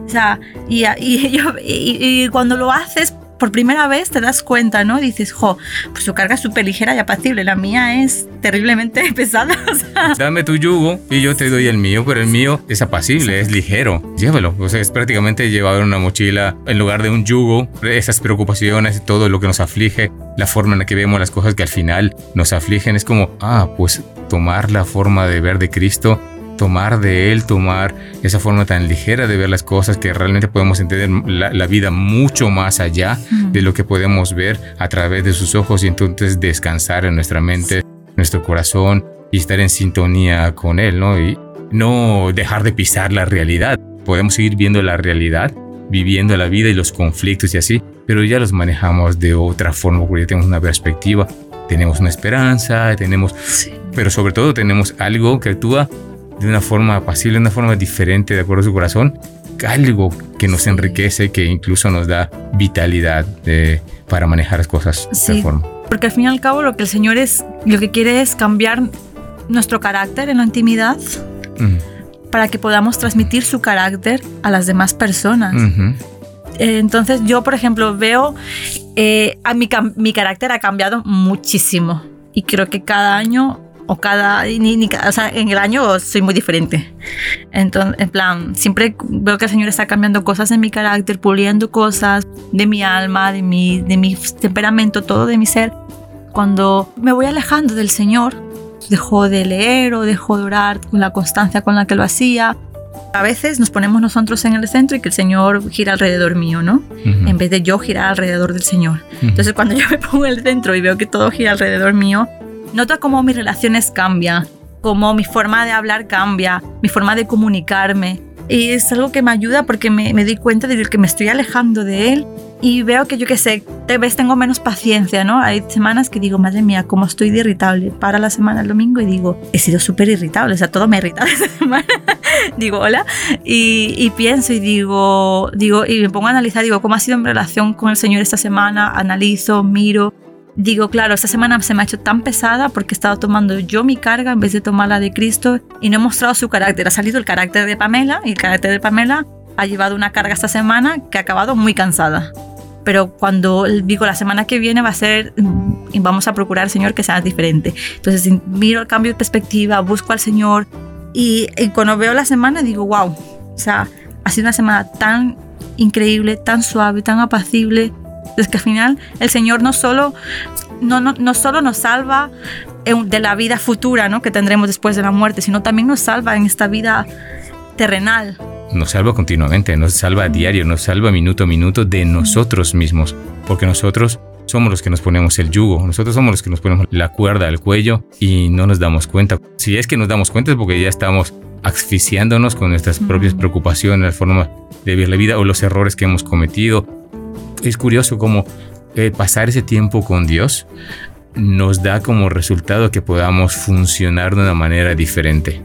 O sea, y, y, cuando lo haces por primera vez te das cuenta, ¿no? Dices, jo, pues su carga es súper ligera y apacible, la mía es terriblemente pesada. Dame tu yugo y yo te doy el mío, pero el mío es apacible, es ligero. Llévalo. O sea, es prácticamente llevar una mochila en lugar de un yugo, esas preocupaciones y todo lo que nos aflige, la forma en la que vemos las cosas que al final nos afligen, es como, ah, pues tomar la forma de ver de Cristo tomar de él, tomar esa forma tan ligera de ver las cosas que realmente podemos entender la, vida mucho más allá de lo que podemos ver a través de sus ojos y entonces descansar en nuestra mente, nuestro corazón y estar en sintonía con él, ¿no? Y no dejar de pisar la realidad. Podemos seguir viendo la realidad, viviendo la vida y los conflictos y así, pero ya los manejamos de otra forma porque ya tenemos una perspectiva, tenemos una esperanza, tenemos, pero sobre todo tenemos algo que actúa de una forma apacible, de una forma diferente, de acuerdo a su corazón, algo que nos enriquece, que incluso nos da vitalidad para manejar las cosas de esa forma. Porque al fin y al cabo lo que el Señor es, lo que quiere es cambiar nuestro carácter en la intimidad para que podamos transmitir su carácter a las demás personas. Entonces yo, por ejemplo, veo, eh, a mi, mi carácter ha cambiado muchísimo y creo que cada año o cada, ni, ni, o sea, en el año soy muy diferente. Entonces, en plan, siempre veo que el Señor está cambiando cosas en mi carácter, puliendo cosas de mi alma, de mi, de mi temperamento, todo de mi ser. Cuando me voy alejando del Señor, dejo de leer o dejo de orar con la constancia con la que lo hacía. A veces nos ponemos nosotros en el centro y que el Señor gira alrededor mío, ¿no? Ujú. En vez de yo girar alrededor del Señor. Entonces cuando yo me pongo en el centro y veo que todo gira alrededor mío, noto cómo mis relaciones cambian, cómo mi forma de hablar cambia, mi forma de comunicarme. Y es algo que me ayuda porque me, me doy cuenta de que me estoy alejando de él y veo que yo qué sé, tal vez tengo menos paciencia, ¿no? Hay semanas que digo, madre mía, cómo estoy de irritable. Para la semana el domingo y digo, he sido súper irritable, o sea, todo me irrita esta semana. digo, hola. Y, y pienso y digo, digo, y me pongo a analizar, digo, cómo ha sido mi relación con el Señor esta semana, analizo, miro. Digo, claro, esta semana se me ha hecho tan pesada porque he estado tomando yo mi carga en vez de tomar la de Cristo y no he mostrado su carácter. Ha salido el carácter de Pamela y el carácter de Pamela ha llevado una carga esta semana que ha acabado muy cansada. Pero cuando digo la semana que viene va a ser, mm, y vamos a procurar, Señor, que sea diferente. Entonces miro el cambio de perspectiva, busco al Señor y, y cuando veo la semana digo, wow, o sea, ha sido una semana tan increíble, tan suave, tan apacible. Es que al final el Señor no solo, no, no, no solo nos salva en- de la vida futura ¿no? que tendremos después de la muerte, sino también nos salva en esta vida terrenal. Nos salva continuamente, nos salva a diario, nos salva minuto a minuto de nosotros mismos, porque nosotros somos los que nos ponemos el yugo, nosotros somos los que nos ponemos la cuerda al cuello y no nos damos cuenta. Si es que nos damos cuenta es porque ya estamos asfixiándonos con nuestras propias preocupaciones, la forma de vivir la vida o los errores que hemos cometido. Es curioso cómo eh, pasar ese tiempo con Dios nos da como resultado que podamos funcionar de una manera diferente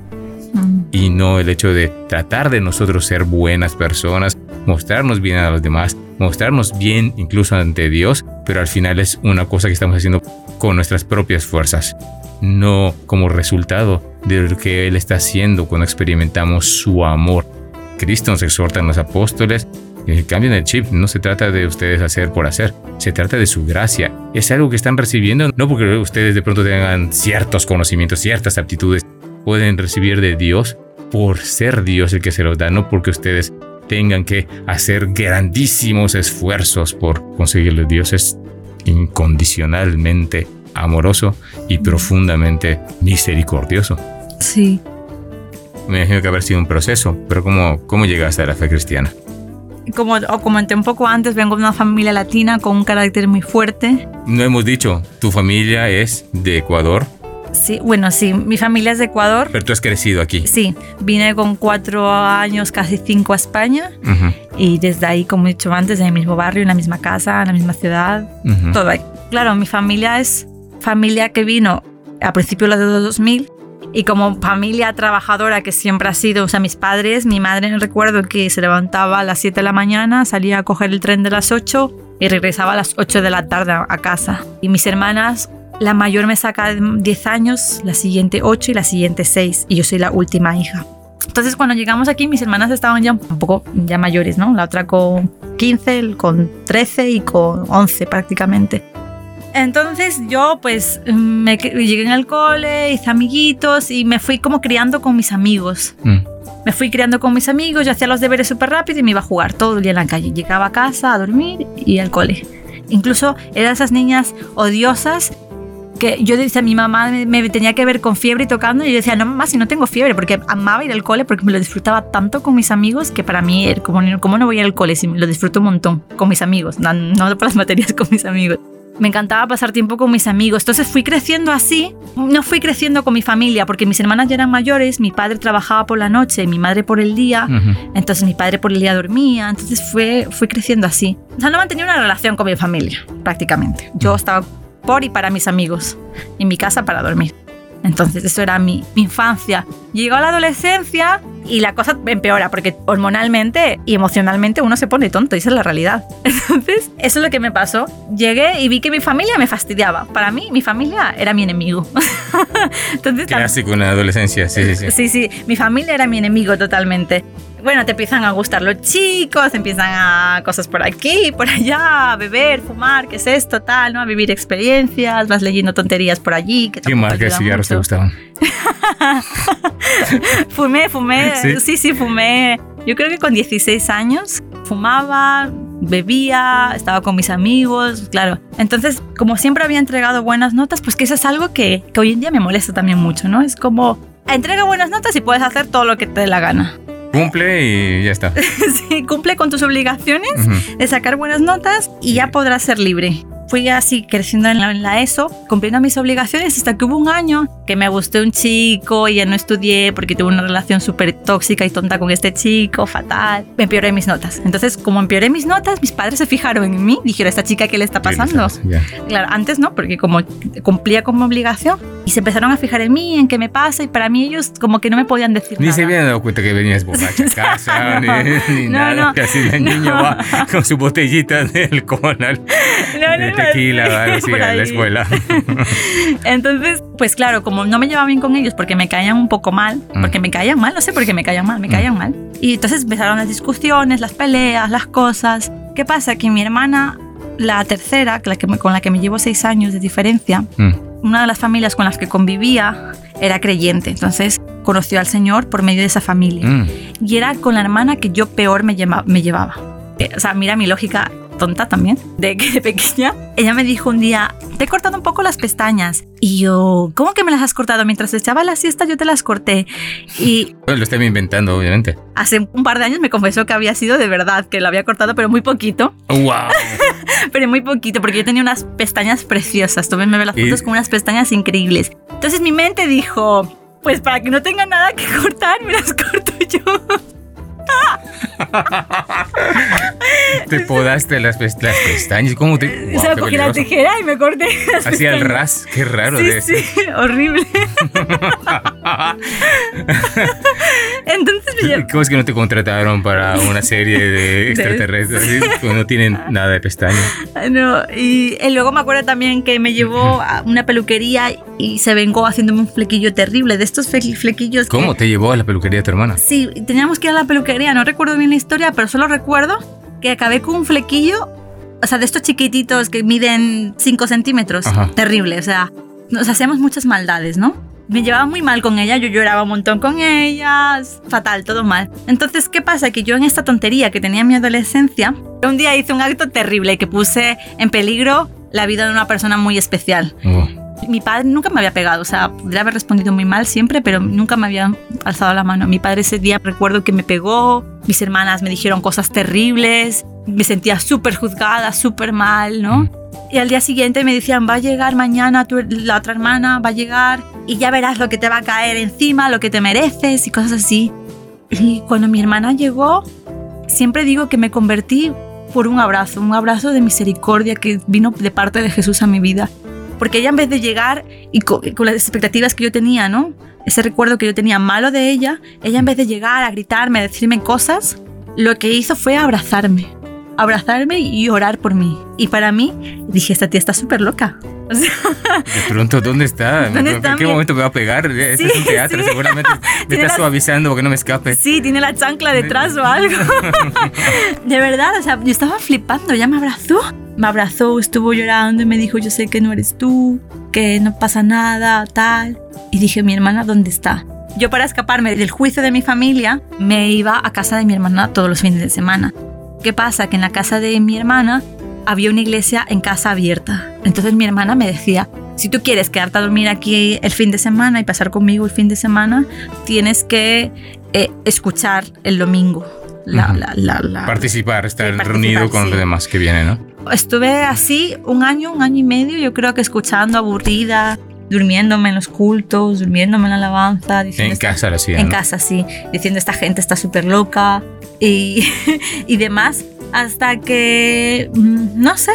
Mm. y no el hecho de tratar de nosotros ser buenas personas, mostrarnos bien a los demás, mostrarnos bien incluso ante Dios, pero al final es una cosa que estamos haciendo con nuestras propias fuerzas, no como resultado de lo que Él está haciendo cuando experimentamos su amor. Cristo nos exhorta en los apóstoles, eh, cambien el chip, no se trata de ustedes hacer por hacer, se trata de su gracia. Es algo que están recibiendo, no porque ustedes de pronto tengan ciertos conocimientos, ciertas aptitudes, pueden recibir de Dios por ser Dios el que se los da, no porque ustedes tengan que hacer grandísimos esfuerzos por conseguirlo. Dios es incondicionalmente amoroso y profundamente misericordioso. Sí. Me imagino que haber sido un proceso, pero ¿cómo, cómo llegaste a la fe cristiana? Como os comenté un poco antes, vengo de una familia latina con un carácter muy fuerte. No hemos dicho, tu familia es de Ecuador, Sí, bueno, sí, mi familia es de Ecuador. pero tú has crecido aquí. Sí, vine con cuatro años, casi cinco a España y desde ahí, como he dicho antes, en el mismo barrio, en la misma casa, en la misma ciudad, todo ahí. Claro, mi familia es familia que vino a principios de los 2000 y como familia trabajadora que siempre ha sido, o sea, mis padres, mi madre recuerdo que se levantaba a las 7 de la mañana, salía a coger el tren de las 8 y regresaba a las 8 de la tarde a casa. Y mis hermanas, la mayor me saca 10 años, la siguiente 8 y la siguiente 6 y yo soy la última hija. Entonces cuando llegamos aquí mis hermanas estaban ya un poco ya mayores, ¿no? La otra con 15, el con 13 y con 11 prácticamente. Entonces yo pues me llegué en el cole, hice amiguitos y me fui como criando con mis amigos. Mm, Me fui criando con mis amigos, yo hacía los deberes súper rápido y me iba a jugar todo el día en la calle. Llegaba a casa a dormir y al cole. Incluso era esas niñas odiosas que yo decía, mi mamá me, me tenía que ver con fiebre y tocando y yo decía, no mamá, si no tengo fiebre, porque amaba ir al cole porque me lo disfrutaba tanto con mis amigos que para mí, como, ¿cómo no voy a ir al cole si lo disfruto un montón con mis amigos? No, no por las materias, con mis amigos. Me encantaba pasar tiempo con mis amigos. Entonces fui creciendo así. No fui creciendo con mi familia porque mis hermanas ya eran mayores, mi padre trabajaba por la noche, mi madre por el día. Entonces mi padre por el día dormía, entonces fue, fui creciendo así. O sea, no mantenía una relación con mi familia, prácticamente. Yo estaba por y para mis amigos, en mi casa para dormir. Entonces eso era mi, mi infancia. Llegó la adolescencia y la cosa empeora porque hormonalmente y emocionalmente uno se pone tonto, esa es la realidad. Entonces, eso es lo que me pasó. Llegué y vi que mi familia me fastidiaba. Para mí, mi familia era mi enemigo. Entonces, Clásico en la adolescencia, sí, sí, sí. Sí, sí, mi familia era mi enemigo totalmente bueno, te empiezan a gustar los chicos, empiezan a cosas por aquí, por allá, a beber, fumar, qué es esto, tal, ¿no? A vivir experiencias, vas leyendo tonterías por allí. Que ¿Qué marcas cigarros te gustaban? fumé, fumé, ¿Sí? ¿Sí? fumé. Yo creo que con 16 años fumaba, bebía, estaba con mis amigos, claro. Entonces, como siempre había entregado buenas notas, pues que eso es algo que, que hoy en día me molesta también mucho, ¿no? Es como, entrega buenas notas y puedes hacer todo lo que te dé la gana. Cumple y ya está. sí, cumple con tus obligaciones de sacar buenas notas y ya podrás ser libre fui así creciendo en la, ESO, cumpliendo mis obligaciones hasta que hubo un año que me gustó un chico y ya no estudié porque tuve una relación súper tóxica y tonta con este chico, fatal. Me empeoré mis notas. Entonces, como empeoré mis notas, mis padres se fijaron en mí, dijeron, ¿esta chica qué le está pasando? Claro, antes no, porque como cumplía como obligación y se empezaron a fijar en mí, en qué me pasa y para mí ellos como que no me podían decir ni nada. Ni se habían dado cuenta que venías borracha a casa, ni, nada. Casi el niño va con su botellita de alcohol. No, no, tequila, a la escuela. Entonces, pues claro, como no me llevaba bien con ellos porque me caían un poco mal, mm. porque me caían mal, no sé por qué me caían mal, me mm. caían mal. Y entonces empezaron las discusiones, las peleas, las cosas. ¿Qué pasa? Que mi hermana, la tercera, la que con la que me llevo seis años de diferencia, mm. una de las familias con las que convivía era creyente. Entonces conoció al Señor por medio de esa familia. Y era con la hermana que yo peor me, me llevaba. Eh, o sea, mira mi lógica tonta también, de que de pequeña, ella me dijo un día, te he cortado un poco las pestañas. Y yo, ¿cómo que me las has cortado? Mientras echaba la siesta yo te las corté. Y... lo estoy inventando, obviamente. Hace un par de años me confesó que había sido de verdad, que lo había cortado, pero muy poquito. ¡Wow! pero muy poquito, porque yo tenía unas pestañas preciosas. Tú me ves las fotos con unas pestañas increíbles. Entonces mi mente dijo, pues para que no tenga nada que cortar, me las corto yo. Te podaste las, pestañas. ¿Cómo te.? o sea, cogí la tijera y me corté. Hacía el ras, qué raro. Sí, sí, horrible. Entonces ¿Cómo es que no te contrataron para una serie de extraterrestres? no tienen nada de pestañas. No, y, luego me acuerdo también que me llevó a una peluquería y se vengó haciéndome un flequillo terrible, de estos flequillos. ¿Cómo te llevó a la peluquería de tu hermana? Sí, teníamos que ir a la peluquería, no recuerdo bien la historia, pero solo recuerdo que acabé con un flequillo, o sea, de estos chiquititos que miden 5 centímetros. Terrible, o sea, nos hacíamos muchas maldades, ¿no? me llevaba muy mal con ella, yo lloraba un montón con ella, fatal, todo mal. Entonces, ¿qué pasa? Que yo en esta tontería que tenía en mi adolescencia, un día hice un acto terrible que puse en peligro la vida de una persona muy especial. Oh. Mi padre nunca me había pegado, o sea, podría haber respondido muy mal siempre, pero nunca me había alzado la mano. Mi padre ese día recuerdo que me pegó, mis hermanas me dijeron cosas terribles, me sentía súper juzgada, súper mal, ¿no? Y al día siguiente me decían, va a llegar mañana tu, la otra hermana, va a llegar y ya verás lo que te va a caer encima, lo que te mereces y cosas así. Y cuando mi hermana llegó, siempre digo que me convertí por un abrazo, un abrazo de misericordia que vino de parte de Jesús a mi vida. Porque ella en vez de llegar y con, las expectativas que yo tenía, ¿no? Ese recuerdo que yo tenía malo de ella, ella en vez de llegar a gritarme, a decirme cosas, lo que hizo fue abrazarme abrazarme y orar por mí. Y para mí, dije, esta tía está súper loca. de pronto, ¿dónde está? ¿En qué momento me va a pegar? Este es un teatro, seguramente me está suavizando porque no me escape. Sí, tiene la chancla detrás o algo. de verdad, o sea, yo estaba flipando, ya me abrazó. Me abrazó, estuvo llorando y me dijo, yo sé que no eres tú, que no pasa nada, tal. Y dije, mi hermana, ¿dónde está? Yo para escaparme del juicio de mi familia me iba a casa de mi hermana todos los fines de semana. ¿Qué pasa? Que en la casa de mi hermana había una iglesia en casa abierta. Entonces mi hermana me decía, si tú quieres quedarte a dormir aquí el fin de semana y pasar conmigo el fin de semana, tienes que eh, escuchar el domingo. participar, estar reunido con los demás que vienen, ¿no? Estuve así un año, un año y medio, yo creo que escuchando, aburrida, durmiéndome en los cultos, durmiéndome en la alabanza. en casa, sí. En casa, sí. Diciendo, esta gente está súper loca y, y demás. Hasta que, mm, no sé,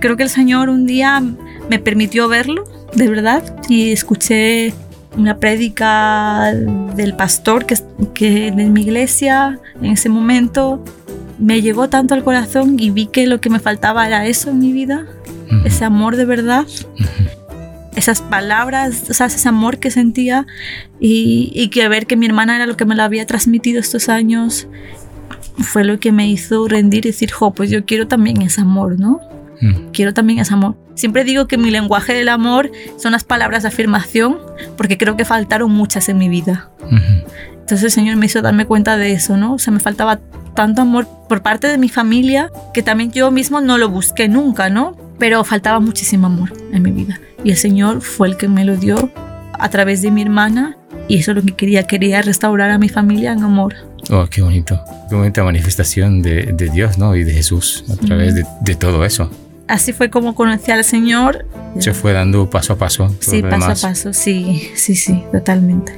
creo que el Señor un día me permitió verlo, de verdad, y escuché una prédica del pastor que, que de mi iglesia en ese momento me llegó tanto al corazón y vi que lo que me faltaba era eso en mi vida, ese amor de verdad, esas palabras, o sea, ese amor que sentía y, y, que ver que mi hermana era lo que me lo había transmitido estos años fue lo que me hizo rendir y decir, jo, pues yo quiero también ese amor, ¿no? Quiero también ese amor. Siempre digo que mi lenguaje del amor son las palabras de afirmación, porque creo que faltaron muchas en mi vida. Entonces el Señor me hizo darme cuenta de eso, ¿no? O sea, me faltaba tanto amor por parte de mi familia que también yo mismo no lo busqué nunca, ¿no? Pero faltaba muchísimo amor en mi vida. Y el Señor fue el que me lo dio a través de mi hermana y eso es lo que quería, quería restaurar a mi familia en amor. Oh, qué bonito. Qué bonita manifestación de, de Dios, ¿no? Y de Jesús a través de, de, todo eso. Así fue como conocí al Señor. Se fue dando paso a paso. Sí, paso a paso, sí, sí, sí, totalmente.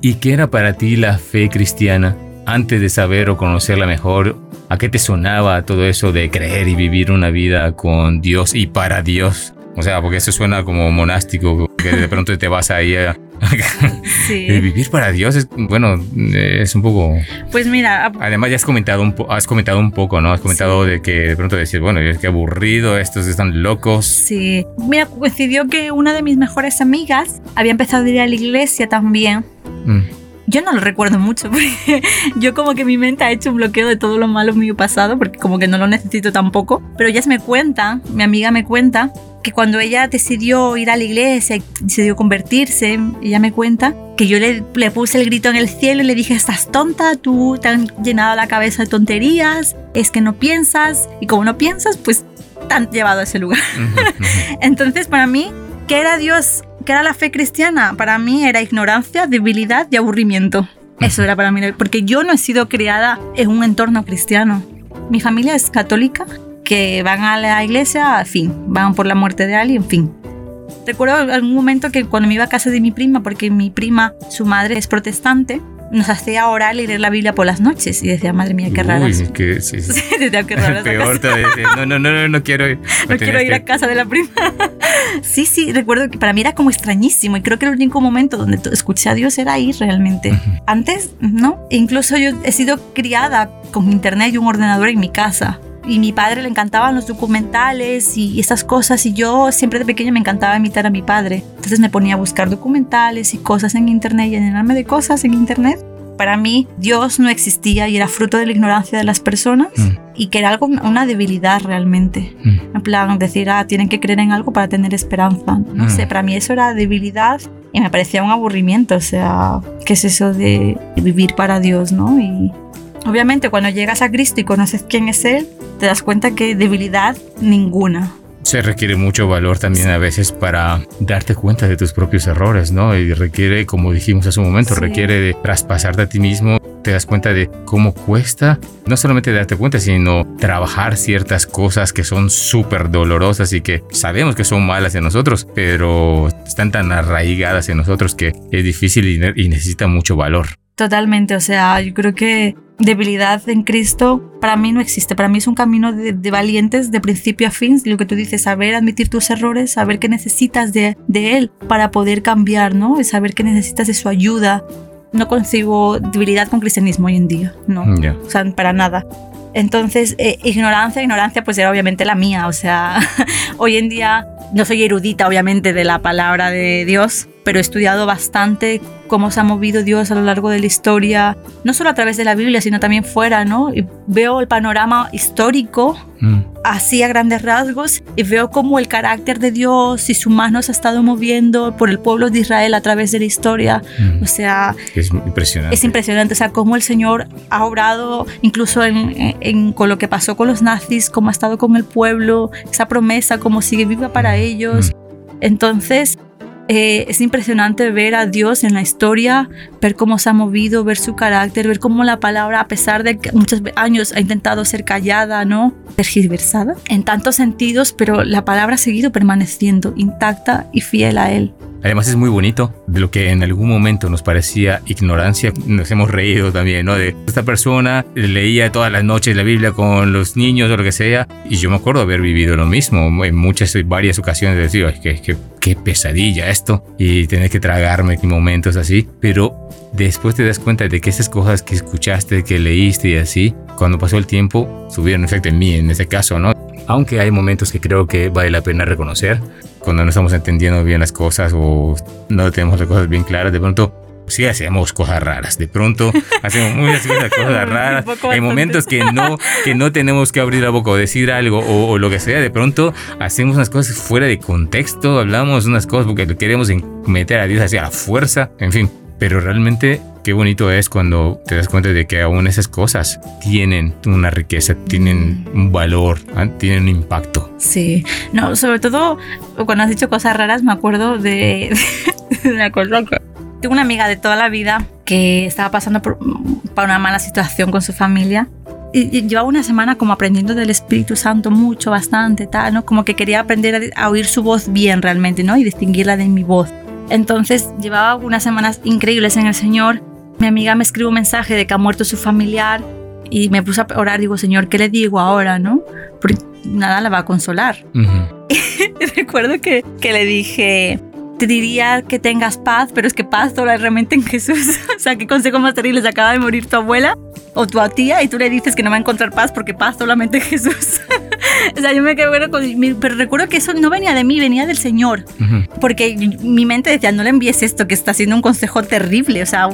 ¿Y qué era para ti la fe cristiana antes de saber o conocerla mejor? ¿A qué te sonaba todo eso de creer y vivir una vida con Dios y para Dios? O sea, porque eso suena como monástico, que de pronto te vas ahí a, sí. vivir para Dios es bueno es un poco pues mira además ya has comentado un has comentado un poco no has comentado sí. de que de pronto decir bueno es que aburrido estos están locos sí mira coincidió que una de mis mejores amigas había empezado a ir a la iglesia también mm. Yo no lo recuerdo mucho porque yo como que mi mente ha hecho un bloqueo de todo lo malo mío pasado porque como que no lo necesito tampoco. Pero ellas me cuentan, mi amiga me cuenta que cuando ella decidió ir a la iglesia y decidió convertirse, ella me cuenta que yo le, le, puse el grito en el cielo y le dije, estás tonta, tú te han llenado la cabeza de tonterías, es que no piensas y como no piensas, pues te han llevado a ese lugar. Uh -huh. Entonces para mí, ¿qué era Dios? ¿Qué era la fe cristiana? Para mí era ignorancia, debilidad y aburrimiento. Eso era para mí, porque yo no he sido criada en un entorno cristiano. Mi familia es católica, que van a la iglesia, fin, van por la muerte de alguien, en fin. Recuerdo algún momento que cuando me iba a casa de mi prima, porque mi prima, su madre es protestante, nos hacía orar y leer la Biblia por las noches. Y decía, madre mía, qué raro. Uy, que, sí, sí. decía, qué raro. Peor todavía. No, no, no, no, no quiero ir. No quiero ir a casa de la prima. sí, sí, recuerdo que para mí era como extrañísimo. Y creo que el único momento donde escuché a Dios era ahí realmente. Uh -huh. Antes, no. E incluso yo he sido criada con internet y un ordenador en mi casa y mi padre le encantaban los documentales y esas cosas y yo siempre de pequeña me encantaba imitar a mi padre. Entonces me ponía a buscar documentales y cosas en internet y a llenarme de cosas en internet. Para mí Dios no existía y era fruto de la ignorancia de las personas mm. y que era algo, una debilidad realmente. Mm. En plan, decir, ah, tienen que creer en algo para tener esperanza. No mm. sé, para mí eso era debilidad y me parecía un aburrimiento. O sea, ¿qué es eso de vivir para Dios, no? Y Obviamente cuando llegas a Cristo y conoces quién es Él, te das cuenta que debilidad ninguna. Se requiere mucho valor también a veces para darte cuenta de tus propios errores, ¿no? Y requiere, como dijimos hace un momento, sí. requiere de traspasarte a ti mismo. Te das cuenta de cómo cuesta, no solamente darte cuenta, sino trabajar ciertas cosas que son súper dolorosas y que sabemos que son malas en nosotros, pero están tan arraigadas en nosotros que es difícil y, y necesita mucho valor. Totalmente, o sea, yo creo que debilidad en Cristo para mí no existe. Para mí es un camino de, de, valientes de principio a fin. Lo que tú dices, saber admitir tus errores, saber que necesitas de, de Él para poder cambiar, ¿no? Y saber que necesitas de su ayuda. No concibo debilidad con cristianismo hoy en día, no. Yeah. O sea, para nada. Entonces, eh, ignorancia, ignorancia pues era obviamente la mía. O sea, hoy en día no soy erudita obviamente de la palabra de Dios, pero he estudiado bastante cómo se ha movido Dios a lo largo de la historia, no solo a través de la Biblia, sino también fuera, ¿no? Y veo el panorama histórico mm. así a grandes rasgos y veo cómo el carácter de Dios y su mano se ha estado moviendo por el pueblo de Israel a través de la historia. Mm. O sea, es impresionante. Es impresionante, o sea, cómo el Señor ha obrado incluso en, en, en, con lo que pasó con los nazis, cómo ha estado con el pueblo, esa promesa, cómo sigue viva para ellos. Mm. Entonces, eh, es impresionante ver a Dios en la historia, ver cómo se ha movido, ver su carácter, ver cómo la palabra, a pesar de que muchos años ha intentado ser callada, ¿no? Tergiversada en tantos sentidos, pero la palabra ha seguido permaneciendo intacta y fiel a Él. Además es muy bonito de lo que en algún momento nos parecía ignorancia, nos hemos reído también, ¿no? De esta persona leía todas las noches la Biblia con los niños o lo que sea, y yo me acuerdo haber vivido lo mismo en muchas, varias ocasiones, de decir, que, que, qué pesadilla esto, y tener que tragarme en momentos así, pero después te das cuenta de que esas cosas que escuchaste, que leíste y así, cuando pasó el tiempo, subieron efecto en mí en ese caso, ¿no? Aunque hay momentos que creo que vale la pena reconocer, cuando no estamos entendiendo bien las cosas o no tenemos las cosas bien claras, de pronto sí hacemos cosas raras. De pronto hacemos muchas cosas raras. Hay momentos que no, que no tenemos que abrir la boca o decir algo o, o, lo que sea. De pronto hacemos unas cosas fuera de contexto, hablamos unas cosas porque queremos meter a Dios hacia la fuerza. En fin, pero realmente qué bonito es cuando te das cuenta de que aún esas cosas tienen una riqueza, tienen un valor, ¿ah? tienen un impacto. Sí, no, sobre todo cuando has dicho cosas raras me acuerdo de, de una cosa tengo una amiga de toda la vida que estaba pasando por, por una mala situación con su familia y llevaba una semana como aprendiendo del Espíritu Santo mucho, bastante, tal, ¿no? Como que quería aprender a, a oír su voz bien realmente, ¿no? Y distinguirla de mi voz. Entonces llevaba unas semanas increíbles en el Señor. Mi amiga me escribió un mensaje de que ha muerto su familiar y me puse a orar. Digo, Señor, ¿qué le digo ahora, no? Porque nada la va a consolar. Uh -huh. y recuerdo que, que le dije, te diría que tengas paz, pero es que paz solo realmente en Jesús. o sea, ¿qué consejo más terrible? Se acaba de morir tu abuela o tu tía y tú le dices que no va a encontrar paz porque paz solamente en Jesús. o sea, yo me quedé bueno con pero recuerdo que eso no venía de mí, venía del Señor. Uh -huh. Porque mi mente decía, no le envíes esto, que está haciendo un consejo terrible. O sea,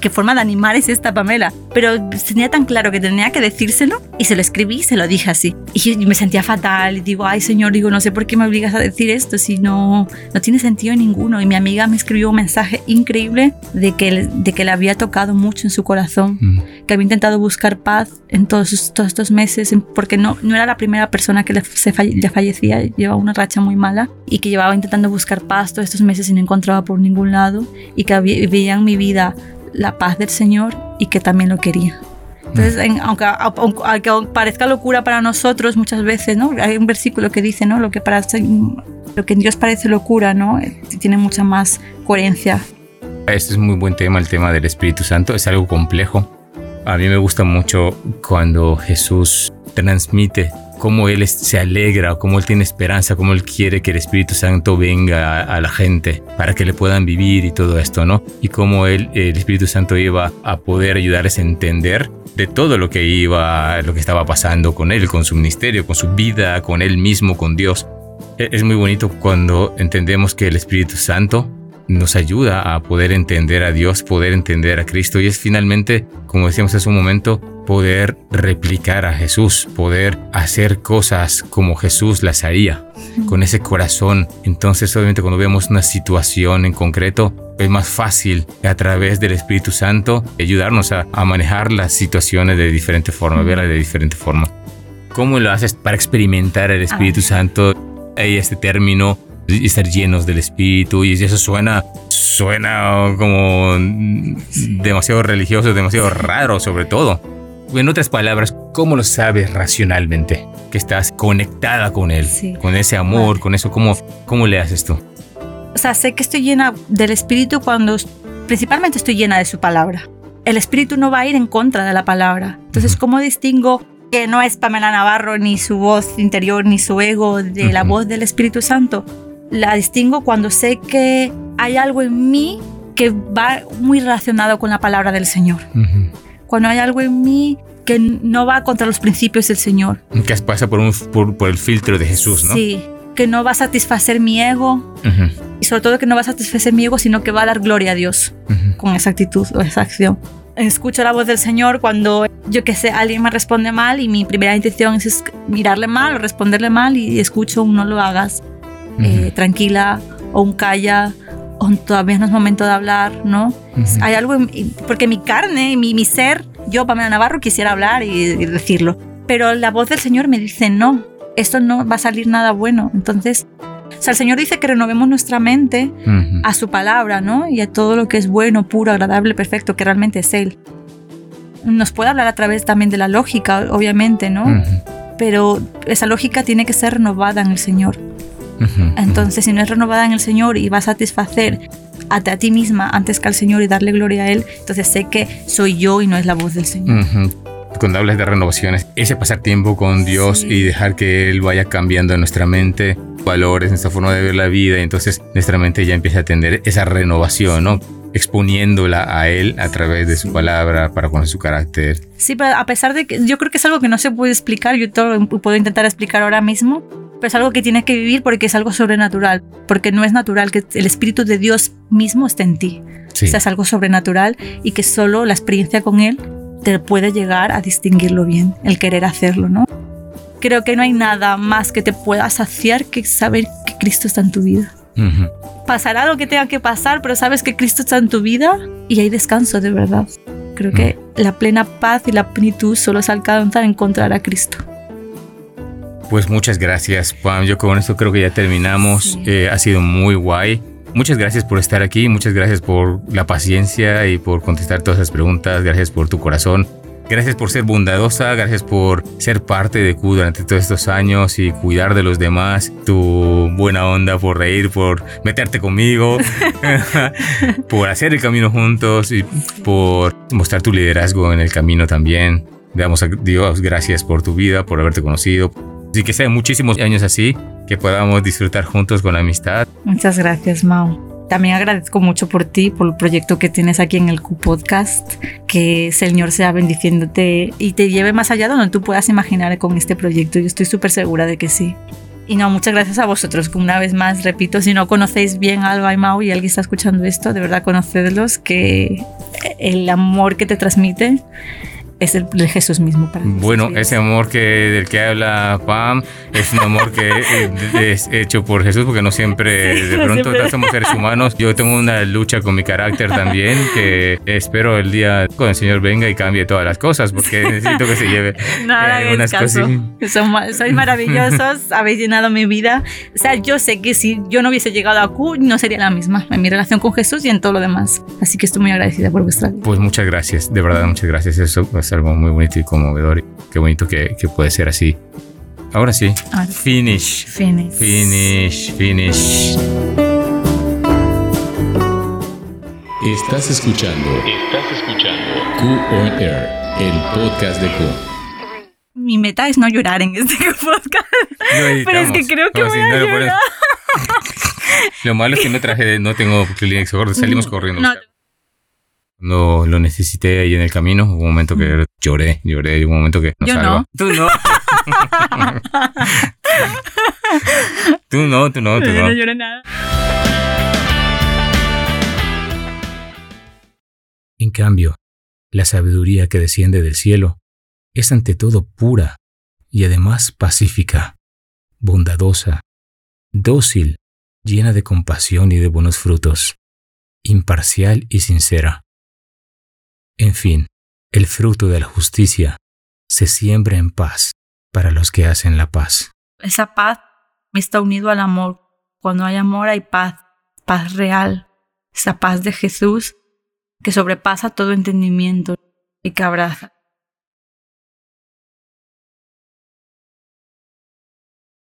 ¿qué forma de animar es esta, Pamela? Pero tenía tan claro que tenía que decírselo y se lo escribí, se lo dije así. Y yo me sentía fatal y digo, ay, Señor, digo, no sé por qué me obligas a decir esto si no, no tiene sentido ninguno. Y mi amiga me escribió un mensaje increíble de que, de que le había tocado mucho en su corazón, -huh. que había intentado buscar paz en todos, todos estos meses, porque no, no era la primera persona que le, se falle, le fallecía, llevaba una racha muy mala y que llevaba intentando buscar paz todos estos meses y no encontraba por ningún lado y que había, veía en mi vida la paz del Señor y que también lo quería. Entonces, en, aunque, parezca locura para nosotros muchas veces, ¿no? Hay un versículo que dice, ¿no? Lo que, para, lo que en Dios parece locura, ¿no? Tiene mucha más coherencia. Este es muy buen tema, el tema del Espíritu Santo. Es algo complejo. A mí me gusta mucho cuando Jesús transmite cómo Él se alegra, cómo Él tiene esperanza, cómo Él quiere que el Espíritu Santo venga a, la gente para que le puedan vivir y todo esto, ¿no? Y cómo Él, el Espíritu Santo iba a poder ayudarles a entender de todo lo que iba, lo que estaba pasando con Él, con su ministerio, con su vida, con Él mismo, con Dios. E, Es muy bonito cuando entendemos que el Espíritu Santo nos ayuda a poder entender a Dios, poder entender a Cristo y es finalmente, como decíamos hace un momento, poder replicar a Jesús, poder hacer cosas como Jesús las haría, con ese corazón. Entonces, obviamente, cuando vemos una situación en concreto, es más fácil a través del Espíritu Santo ayudarnos a, a manejar las situaciones de diferente forma, verlas de diferente forma. ¿Cómo lo haces para experimentar el Espíritu Santo? Hay este término estar llenos del espíritu y eso suena suena como demasiado religioso, demasiado raro sobre todo. En otras palabras, ¿cómo lo sabes racionalmente? Que estás conectada con él, sí. con ese amor, vale. con eso, ¿cómo, ¿cómo le haces tú? O sea, sé que estoy llena del espíritu cuando principalmente estoy llena de su palabra. El espíritu no va a ir en contra de la palabra. Entonces, uh -huh. ¿cómo distingo que no es Pamela Navarro ni su voz interior ni su ego de uh -huh. la voz del Espíritu Santo? la distingo cuando sé que hay algo en mí que va muy relacionado con la palabra del Señor. Uh -huh. Cuando hay algo en mí que no va contra los principios del Señor. Que pasa por, un, por, por el filtro de Jesús, ¿no? Sí, que no va a satisfacer mi ego. Uh -huh. Y sobre todo que no va a satisfacer mi ego, sino que va a dar gloria a Dios uh -huh. con esa actitud o esa acción. Escucho la voz del Señor cuando, yo que sé, alguien me responde mal y mi primera intención es mirarle mal o responderle mal y escucho un no lo hagas eh, tranquila o un calla o todavía no es momento de hablar, ¿no? Uh -huh. Hay algo, en, porque mi carne, mi, mi ser, yo, Pamela Navarro, quisiera hablar y, y, decirlo, pero la voz del Señor me dice, no, esto no va a salir nada bueno. Entonces, o sea, el Señor dice que renovemos nuestra mente uh -huh. a su palabra, ¿no? Y a todo lo que es bueno, puro, agradable, perfecto, que realmente es Él. Nos puede hablar a través también de la lógica, obviamente, ¿no? Uh -huh. Pero esa lógica tiene que ser renovada en el Señor Entonces, si no es renovada en el Señor y va a satisfacer a, ti misma antes que al Señor y darle gloria a Él, entonces sé que soy yo y no es la voz del Señor. Cuando hablas de renovaciones, ese pasar tiempo con Dios y dejar que Él vaya cambiando nuestra mente, valores, nuestra forma de ver la vida, y entonces nuestra mente ya empieza a tener esa renovación, ¿no? exponiéndola a él a través de su palabra para conocer su carácter. Sí, pero a pesar de que yo creo que es algo que no se puede explicar, yo todo puedo intentar explicar ahora mismo, pero es algo que tienes que vivir porque es algo sobrenatural, porque no es natural que el Espíritu de Dios mismo esté en ti. O sea, es algo sobrenatural y que solo la experiencia con Él te puede llegar a distinguirlo bien, el querer hacerlo, ¿no? Creo que no hay nada más que te pueda saciar que saber que Cristo está en tu vida. Pasará lo que tenga que pasar, pero sabes que Cristo está en tu vida y hay descanso de verdad. Creo que la plena paz y la plenitud solo se alcanza a encontrar a Cristo. Pues muchas gracias, Juan. Yo con esto creo que ya terminamos. Eh, ha sido muy guay. Muchas gracias por estar aquí, muchas gracias por la paciencia y por contestar todas las preguntas. Gracias por tu corazón. Gracias por ser bondadosa, gracias por ser parte de Q durante todos estos años y cuidar de los demás, tu buena onda, por reír, por meterte conmigo, por hacer el camino juntos y por mostrar tu liderazgo en el camino también. Damos a Dios gracias por tu vida, por haberte conocido. Y que sean muchísimos años así, que podamos disfrutar juntos con la amistad. Muchas gracias, Mau. También agradezco mucho por ti, por el proyecto que tienes aquí en el Q Podcast. Que el Señor sea bendiciéndote y te lleve más allá de donde tú puedas imaginar con este proyecto. Yo estoy súper segura de que sí. Y no, muchas gracias a vosotros. Una vez más, repito, si no conocéis bien a Alba y Mau y alguien está escuchando esto, de verdad conocedlos, que el amor que te transmite es el de Jesús mismo para Bueno, ese amor que del que habla Pam es un amor que es hecho por Jesús porque no siempre de pronto somos seres humanos. Yo tengo una lucha con mi carácter también que espero el día cuando el Señor venga y cambie todas las cosas porque necesito que se lleve Nada eh, unas cosas. sois maravillosos, habéis llenado mi vida. O sea, yo sé que si yo no hubiese llegado a Q no sería la misma en mi relación con Jesús y en todo lo demás. Así que estoy muy agradecida por vuestra vida. Pues muchas gracias, de verdad muchas gracias. Eso algo muy bonito y conmovedor. Qué bonito que, que puede ser así. Ahora sí. Finish. Finish. Finish. Finish. Estás escuchando. Estás escuchando. Q on Air, el podcast de Q. Mi meta es no llorar en este podcast. Pero es que creo que voy a llorar. Lo malo es que no traje, no tengo Kleenex, salimos corriendo. No. No lo necesité ahí en el camino, hubo un momento que lloré, lloré, hubo un momento que no Yo no. Tú no. tú no, tú no, tú no. No lloré nada. En cambio, la sabiduría que desciende del cielo es ante todo pura y además pacífica, bondadosa, dócil, llena de compasión y de buenos frutos, imparcial y sincera en fin, el fruto de la justicia se siembra en paz para los que hacen la paz. Esa paz está unido al amor. Cuando hay amor hay paz, paz real, esa paz de Jesús que sobrepasa todo entendimiento y que abraza.